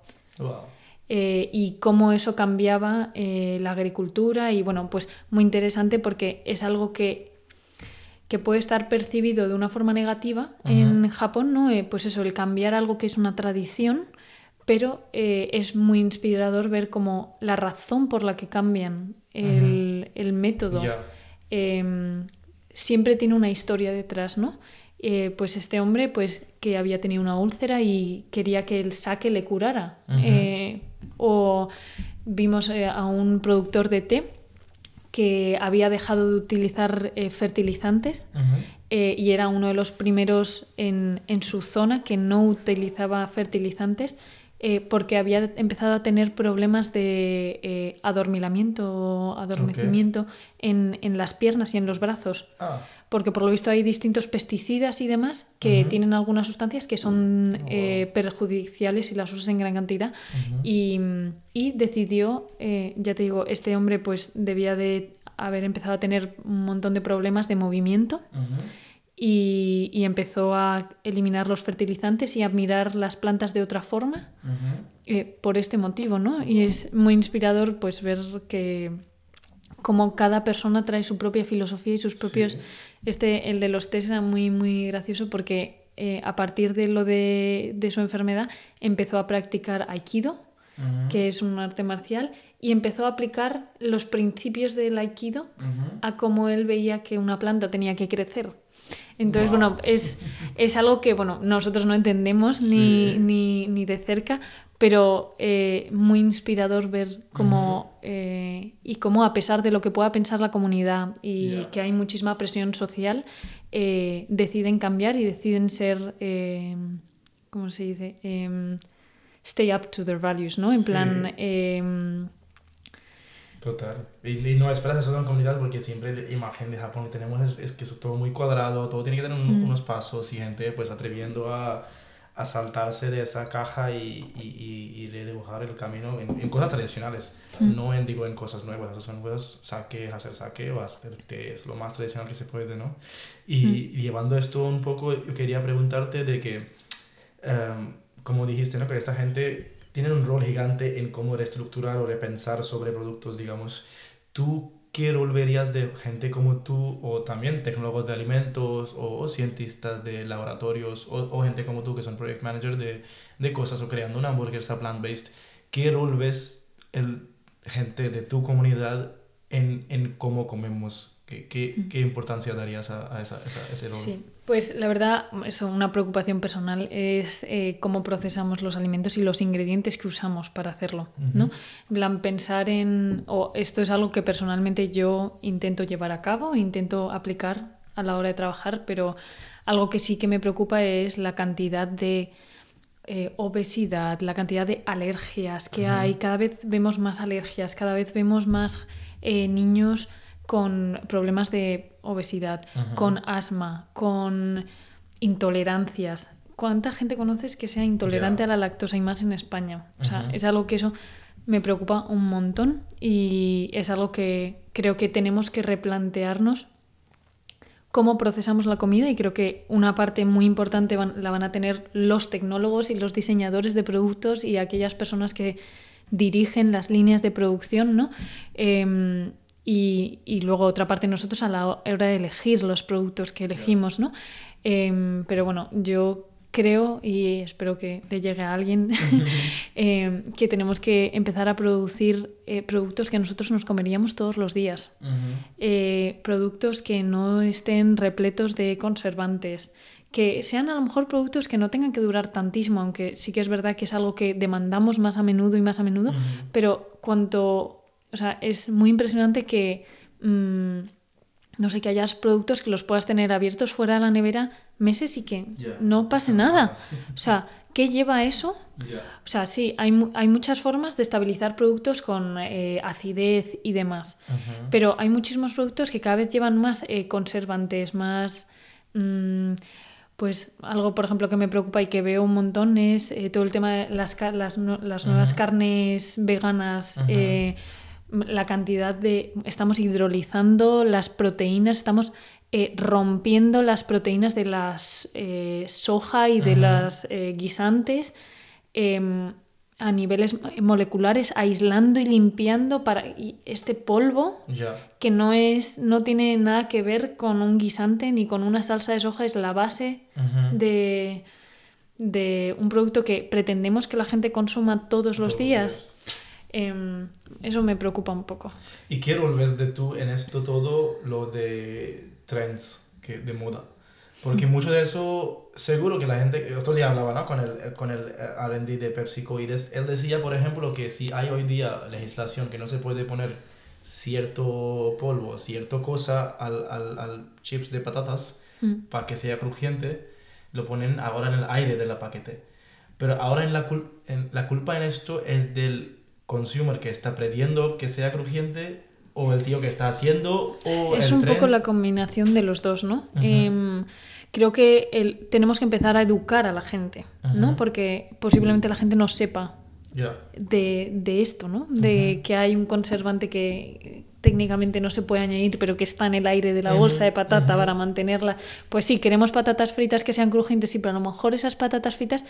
Speaker 2: y cómo eso cambiaba la agricultura y bueno, pues muy interesante porque es algo que, que puede estar percibido de una forma negativa en Japón, ¿no? pues eso, el cambiar algo que es una tradición pero eh, es muy inspirador ver como la razón por la que cambian el, método. Em, siempre tiene una historia detrás, ¿no? Eh, pues este hombre pues que había tenido una úlcera y quería que el saque le curara. Eh, o vimos a un productor de té que había dejado de utilizar fertilizantes y era uno de los primeros en, en, su zona que no utilizaba fertilizantes eh, porque había empezado a tener problemas de eh, adormilamiento, adormecimiento en, en, las piernas y en los brazos. Ah. Porque por lo visto hay distintos pesticidas y demás que tienen algunas sustancias que son eh, perjudiciales si las usas en gran cantidad. y, y, decidió, ya te digo, este hombre pues debía de haber empezado a tener un montón de problemas de movimiento y, empezó a eliminar los fertilizantes y a mirar las plantas de otra forma eh, por este motivo, ¿no? Y es muy inspirador pues ver que como cada persona trae su propia filosofía y sus propios... Este, el de los test era muy, muy gracioso porque eh, a partir de lo de, de, su enfermedad empezó a practicar aikido, que es un arte marcial, y empezó a aplicar los principios del aikido a cómo él veía que una planta tenía que crecer. Entonces, bueno, es, es, algo que bueno, nosotros no entendemos ni, ni, ni, de cerca, pero eh, muy inspirador ver cómo eh, y cómo a pesar de lo que pueda pensar la comunidad y que hay muchísima presión social, eh, deciden cambiar y deciden ser, ¿cómo se dice? Em, stay up to their values, ¿no? En plan...
Speaker 1: Total. Y, no esperas eso de una comunidad porque siempre la imagen de Japón que tenemos es, que es todo muy cuadrado, todo tiene que tener unos pasos y gente pues atreviendo a, a saltarse de esa caja y, y, y, de dibujar el camino en, en cosas tradicionales, no en, digo, en cosas nuevas. O son cosas, saque, hacer saque o hacer té, es lo más tradicional que se puede, ¿no? Y, llevando esto un poco, yo quería preguntarte de que, em, como dijiste, ¿no? Que esta gente tienen un rol gigante en cómo reestructurar o repensar sobre productos, digamos. ¿Tú qué rol verías de gente como tú o también tecnólogos de alimentos o, cientistas de laboratorios o, gente como tú que son project manager de, de cosas o creando una hamburguesa plant-based? ¿Qué rol ves el gente de tu comunidad en, en cómo comemos ¿Qué, qué, importancia darías a, esa, ese rol?
Speaker 2: Sí, pues la verdad, eso, una preocupación personal es eh, cómo procesamos los alimentos y los ingredientes que usamos para hacerlo, ¿no? En plan, pensar en, o esto es algo que personalmente yo intento llevar a cabo, intento aplicar a la hora de trabajar, pero algo que sí que me preocupa es la cantidad de eh, obesidad, la cantidad de alergias que hay. Cada vez vemos más alergias, cada vez vemos más eh, niños con problemas de obesidad, con asma, con intolerancias. ¿Cuánta gente conoces que sea intolerante a la lactosa y más en España? O sea, es algo que eso me preocupa un montón y es algo que creo que tenemos que replantearnos cómo procesamos la comida y creo que una parte muy importante la van a tener los tecnólogos y los diseñadores de productos y aquellas personas que dirigen las líneas de producción, ¿no? Em, y, luego otra parte nosotros a la hora de elegir los productos que elegimos, ¿no? Em, pero bueno, yo creo y espero que le llegue a alguien [laughs] [laughs] em, que tenemos que empezar a producir eh, productos que nosotros nos comeríamos todos los días. Eh, productos que no estén repletos de conservantes, que sean a lo mejor productos que no tengan que durar tantísimo, aunque sí que es verdad que es algo que demandamos más a menudo y más a menudo, pero cuanto o sea, es muy impresionante que, mm, no sé, que hayas productos que los puedas tener abiertos fuera de la nevera meses y que no pase nada. O sea, ¿qué lleva eso? O sea, sí, hay, hay, muchas formas de estabilizar productos con eh, acidez y demás, pero hay muchísimos productos que cada vez llevan más eh, conservantes, más... Mm, pues algo, por ejemplo, que me preocupa y que veo un montón es eh, todo el tema de las, las, las nuevas carnes veganas la cantidad de... Estamos hidrolizando las proteínas, estamos eh, rompiendo las proteínas de las eh, soja y de las eh, guisantes em, a niveles moleculares, aislando y limpiando para este polvo que no es no tiene nada que ver con un guisante ni con una salsa de soja, es la base de, de un producto que pretendemos que la gente consuma todos los días. Em, eso me preocupa un poco.
Speaker 1: ¿Y qué rol ves de tú en esto todo, lo de trends que, de moda? Porque [laughs] mucho de eso, seguro que la gente, otro día hablaba ¿no? con el, con el eh, RD de PepsiCo y él decía, por ejemplo, que si hay hoy día legislación que no se puede poner cierto polvo, cierta cosa al, al, al chips de patatas mm. para que sea crujiente, lo ponen ahora en el aire de la paquete. Pero ahora en la, en, la culpa en esto es del consumer que está pidiendo que sea crujiente o el tío que está haciendo o
Speaker 2: es un poco la combinación de los dos no em, creo que el, tenemos que empezar a educar a la gente no porque posiblemente la gente no sepa de, de, esto no de que hay un conservante que técnicamente no se puede añadir, pero que está en el aire de la bolsa de patata para mantenerla. Pues sí, queremos patatas fritas que sean crujientes, sí, pero a lo mejor esas patatas fritas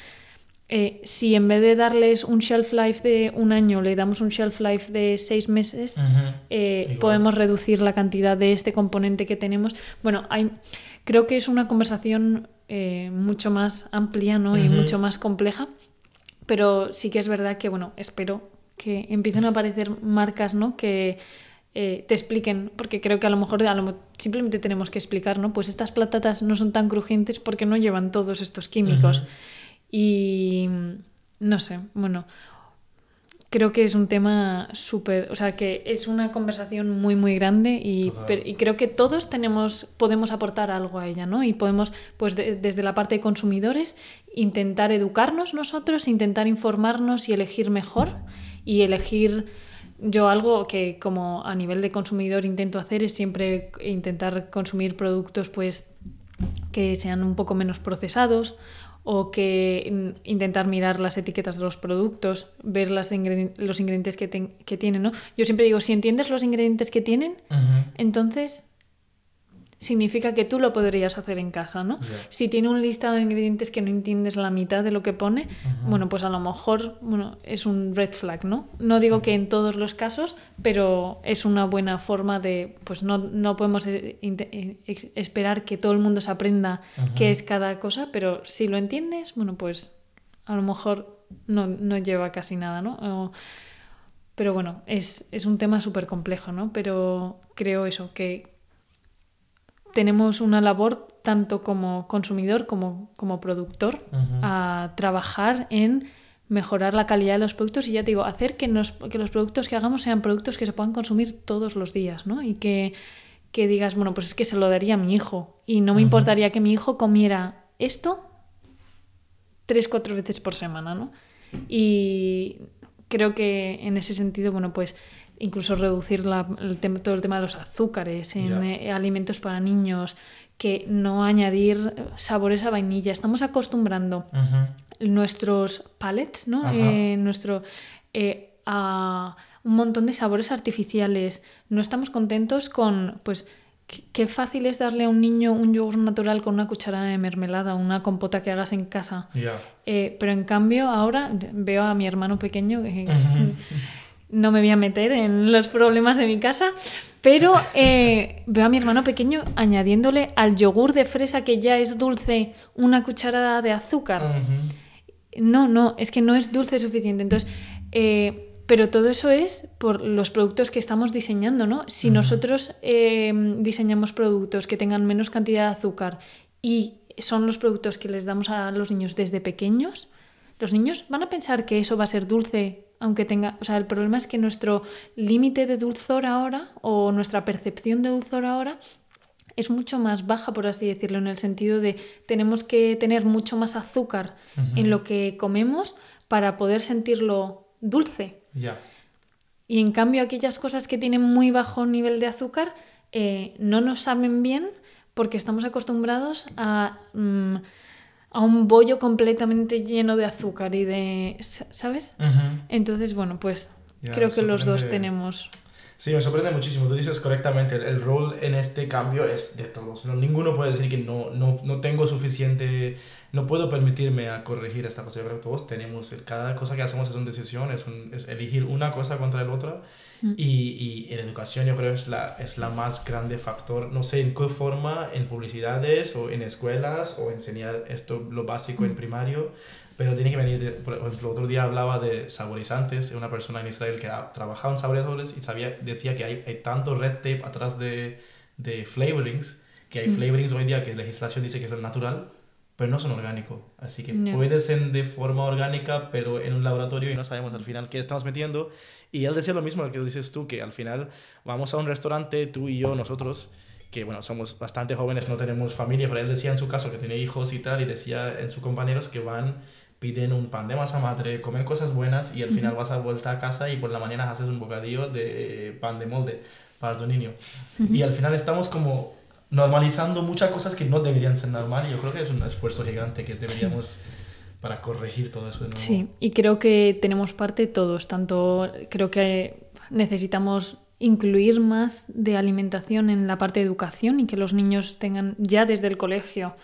Speaker 2: eh, si en vez de darles un shelf life de un año, le damos un shelf life de seis meses, eh, podemos reducir la cantidad de este componente que tenemos. Bueno, hay, creo que es una conversación eh, mucho más amplia ¿no? y mucho más compleja, pero sí que es verdad que, bueno, espero que empiecen a aparecer marcas ¿no? que te expliquen, porque creo que a lo mejor simplemente tenemos que explicar, ¿no? Pues estas patatas no son tan crujientes porque no llevan todos estos químicos. Y, no sé, bueno, creo que es un tema súper, o sea, que es una conversación muy, muy grande y, y, creo que todos tenemos, podemos aportar algo a ella, ¿no? Y podemos, pues desde la parte de consumidores, intentar educarnos nosotros, intentar informarnos y elegir mejor y elegir... Yo algo que como a nivel de consumidor intento hacer es siempre intentar consumir productos pues que sean un poco menos procesados o que intentar mirar las etiquetas de los productos, ver las los ingredientes que, que, tienen, ¿no? Yo siempre digo, si entiendes los ingredientes que tienen, entonces significa que tú lo podrías hacer en casa, ¿no? Si tiene un listado de ingredientes que no entiendes la mitad de lo que pone, bueno, pues a lo mejor bueno, es un red flag, ¿no? No digo que en todos los casos, pero es una buena forma de, pues no, no podemos eh, eh, esperar que todo el mundo se aprenda qué es cada cosa, pero si lo entiendes, bueno, pues a lo mejor no, no lleva casi nada, ¿no? pero bueno, es, es un tema súper complejo, ¿no? Pero creo eso, que tenemos una labor tanto como consumidor como como productor a trabajar en mejorar la calidad de los productos y ya te digo, hacer que, nos, que los productos que hagamos sean productos que se puedan consumir todos los días, ¿no? Y que, que digas, bueno, pues es que se lo daría a mi hijo y no me importaría que mi hijo comiera esto tres, cuatro veces por semana, ¿no? Y creo que en ese sentido, bueno, pues incluso reducir el tema, todo el tema de los azúcares en eh, alimentos para niños, que no añadir sabores a vainilla. Estamos acostumbrando nuestros palettes, ¿no? Eh, nuestro, eh, a un montón de sabores artificiales. No estamos contentos con, pues, qué fácil es darle a un niño un yogur natural con una cucharada de mermelada, una compota que hagas en casa. pero en cambio ahora veo a mi hermano pequeño [laughs] [laughs] no me voy a meter en los problemas de mi casa, pero eh, veo a mi hermano pequeño añadiéndole al yogur de fresa que ya es dulce una cucharada de azúcar. No, no, es que no es dulce suficiente. Entonces, eh, pero todo eso es por los productos que estamos diseñando, ¿no? Si nosotros eh, diseñamos productos que tengan menos cantidad de azúcar y son los productos que les damos a los niños desde pequeños, los niños van a pensar que eso va a ser dulce aunque tenga, o sea, el problema es que nuestro límite de dulzor ahora o nuestra percepción de dulzor ahora es mucho más baja, por así decirlo, en el sentido de tenemos que tener mucho más azúcar en lo que comemos para poder sentirlo dulce. Y en cambio aquellas cosas que tienen muy bajo nivel de azúcar eh, no nos saben bien porque estamos acostumbrados a... Mm, a un bollo completamente lleno de azúcar y de... ¿Sabes? Entonces, bueno, pues creo que los dos tenemos...
Speaker 1: Sí, me sorprende muchísimo. Tú dices correctamente, el, rol en este cambio es de todos. No, ninguno puede decir que no, no, no tengo suficiente, no puedo permitirme a corregir esta cosa. Pero todos tenemos, cada cosa que hacemos es una decisión, es, un, es elegir una cosa contra el otra. Mm. Y, y en educación yo creo que es la, es la más grande factor, no sé en qué forma, en publicidades o en escuelas o enseñar esto, lo básico en mm. primario, pero tiene que venir, por ejemplo, otro día hablaba de saborizantes, una persona en Israel que ha trabajado en saborizantes y sabía, decía que hay, hay tanto red tape atrás de, de flavorings, que hay mm. flavorings hoy día que la legislación dice que son natural, pero no son orgánicos. Así que puede ser de forma orgánica, pero en un laboratorio y no sabemos al final qué estamos metiendo. Y él decía lo mismo que dices tú, que al final vamos a un restaurante, tú y yo, nosotros, que bueno, somos bastante jóvenes, no tenemos familia, pero él decía en su caso que tiene hijos y tal, y decía en sus compañeros que van, piden un pan de masa madre, comen cosas buenas y al final vas a vuelta a casa y por la mañana haces un bocadillo de pan de molde para tu niño. Y al final estamos como normalizando muchas cosas que no deberían ser normal y yo creo que es un esfuerzo gigante que deberíamos para corregir todo eso de nuevo.
Speaker 2: Sí, y creo que tenemos parte todos, tanto creo que necesitamos incluir más de alimentación en la parte de educación y que los niños tengan ya desde el colegio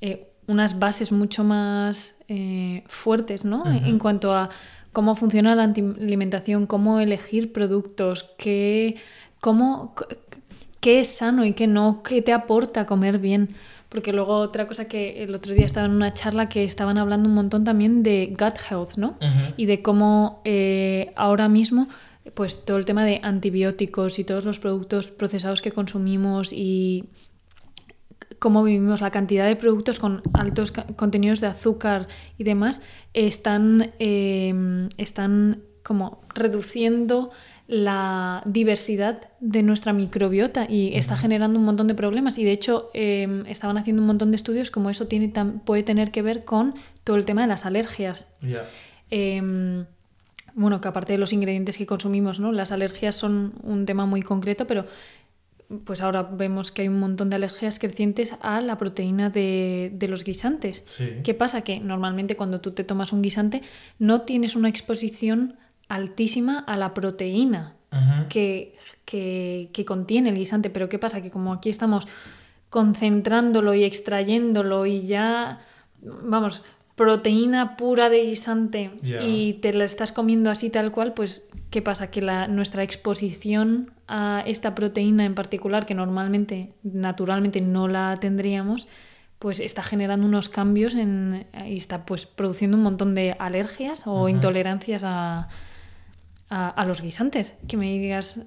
Speaker 2: eh, unas bases mucho más eh, fuertes ¿no? en cuanto a cómo funciona la alimentación, cómo elegir productos, qué, cómo, qué es sano y qué no, qué te aporta comer bien. Porque luego otra cosa que el otro día estaba en una charla que estaban hablando un montón también de gut health, ¿no? Y de cómo eh, ahora mismo, pues todo el tema de antibióticos y todos los productos procesados que consumimos y cómo vivimos, la cantidad de productos con altos contenidos de azúcar y demás están, em, están como reduciendo la diversidad de nuestra microbiota y está generando un montón de problemas. Y de hecho, em, estaban haciendo un montón de estudios como eso tiene, puede tener que ver con todo el tema de las alergias. Em, bueno, que aparte de los ingredientes que consumimos, ¿no? Las alergias son un tema muy concreto, pero pues ahora vemos que hay un montón de alergias crecientes a la proteína de, los guisantes. ¿Qué pasa? Que normalmente cuando tú te tomas un guisante no tienes una exposición altísima a la proteína que, que, contiene el guisante. Pero ¿qué pasa? Que como aquí estamos concentrándolo y extrayéndolo y ya, vamos, proteína pura de guisante y te la estás comiendo así tal cual, pues ¿qué pasa? Que la, nuestra exposición a esta proteína en particular, que normalmente, naturalmente no la tendríamos, pues está generando unos cambios en, y está pues produciendo un montón de alergias o intolerancias a, a, los guisantes. Que me digas.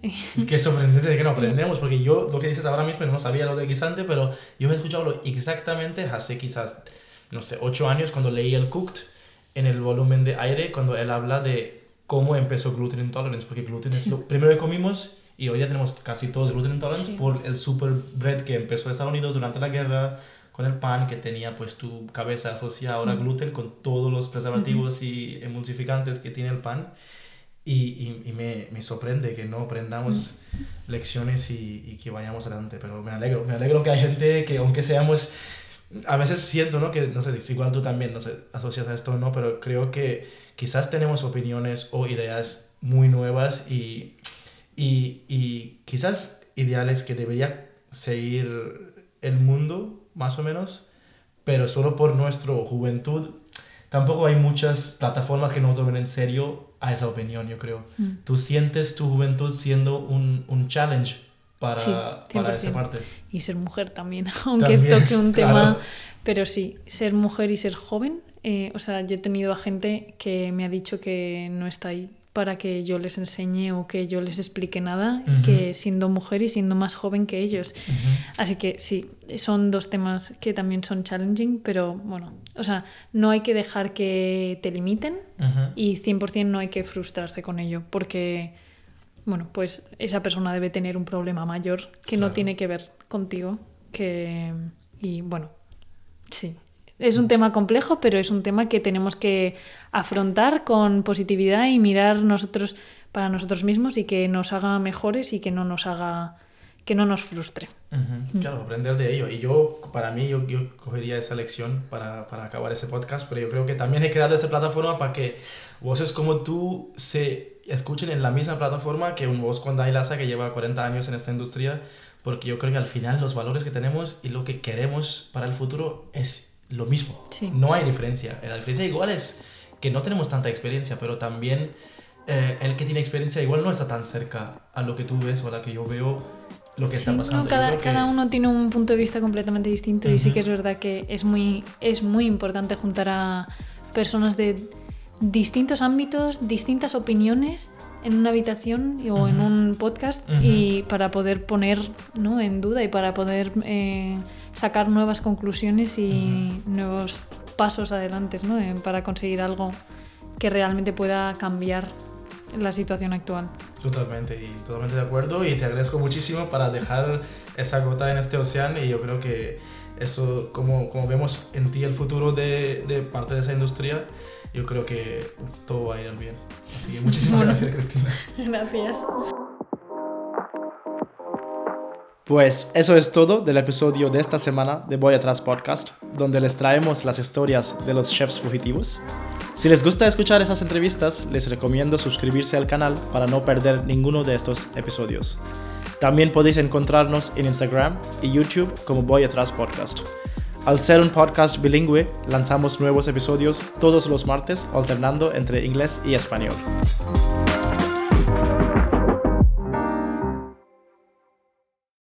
Speaker 1: Qué sorprendente de que no aprendemos, porque yo lo que dices ahora mismo no sabía lo de guisante, pero yo he escuchado exactamente hace quizás, no sé, ocho años cuando leí el Cooked en el volumen de aire, cuando él habla de cómo empezó gluten intolerance, porque gluten es lo primero que comimos y hoy ya tenemos casi todos gluten intolerance por el super bread que empezó en Estados Unidos durante la guerra con el pan que tenía pues tu cabeza asociada ahora mm. gluten con todos los preservativos y emulsificantes que tiene el pan y, y, me, me, sorprende que no aprendamos mm. lecciones y, y, que vayamos adelante pero me alegro me alegro que hay gente que aunque seamos a veces siento no que no sé igual tú también no sé asocias a esto no pero creo que quizás tenemos opiniones o ideas muy nuevas y y, y quizás ideales que debería seguir el mundo, más o menos, pero solo por nuestra juventud. Tampoco hay muchas plataformas que nos tomen en serio a esa opinión, yo creo. Mm. Tú sientes tu juventud siendo un, un challenge para, para esa parte.
Speaker 2: Y ser mujer también, [laughs] aunque toque un [laughs] tema. Pero sí, ser mujer y ser joven. Eh, o sea, yo he tenido a gente que me ha dicho que no está ahí para que yo les enseñe o que yo les explique nada, que siendo mujer y siendo más joven que ellos. Así que sí, son dos temas que también son challenging, pero bueno, o sea, no hay que dejar que te limiten y 100% no hay que frustrarse con ello, porque, bueno, pues esa persona debe tener un problema mayor que no tiene que ver contigo, que... Y bueno, sí, es un tema complejo, pero es un tema que tenemos que afrontar con positividad y mirar nosotros para nosotros mismos y que nos haga mejores y que no nos haga que no nos frustre.
Speaker 1: Mm. Claro, aprender de ello. Y yo, para mí, yo, yo cogería esa lección para, para, acabar ese podcast, pero yo creo que también he creado esta plataforma para que voces como tú se escuchen en la misma plataforma que un voz con Dailasa que lleva 40 años en esta industria, porque yo creo que al final los valores que tenemos y lo que queremos para el futuro es lo mismo. No hay diferencia. La diferencia igual es que no tenemos tanta experiencia, pero también eh, el que tiene experiencia igual no está tan cerca a lo que tú ves o a lo que yo veo lo que está pasando.
Speaker 2: cada, cada, uno tiene un punto de vista completamente distinto y sí que es verdad que es muy, es muy importante juntar a personas de distintos ámbitos, distintas opiniones en una habitación o en un podcast y para poder poner ¿no? en duda y para poder... Eh, sacar nuevas conclusiones y nuevos pasos adelante ¿no? para conseguir algo que realmente pueda cambiar la situación actual.
Speaker 1: Totalmente, y totalmente de acuerdo y te agradezco muchísimo para dejar esa gota en este océano y yo creo que eso, como, como vemos en ti el futuro de, de parte de esa industria, yo creo que todo va a ir bien. Así que muchísimas gracias, Cristina. [laughs]
Speaker 2: Gracias.
Speaker 1: Pues eso es todo del episodio de esta semana de Voy Atrás Podcast, donde les traemos las historias de los chefs fugitivos. Si les gusta escuchar esas entrevistas, les recomiendo suscribirse al canal para no perder ninguno de estos episodios. También podéis encontrarnos en Instagram y YouTube como Voy Atrás Podcast. Al ser un podcast bilingüe, lanzamos nuevos episodios todos los martes, alternando entre inglés y español.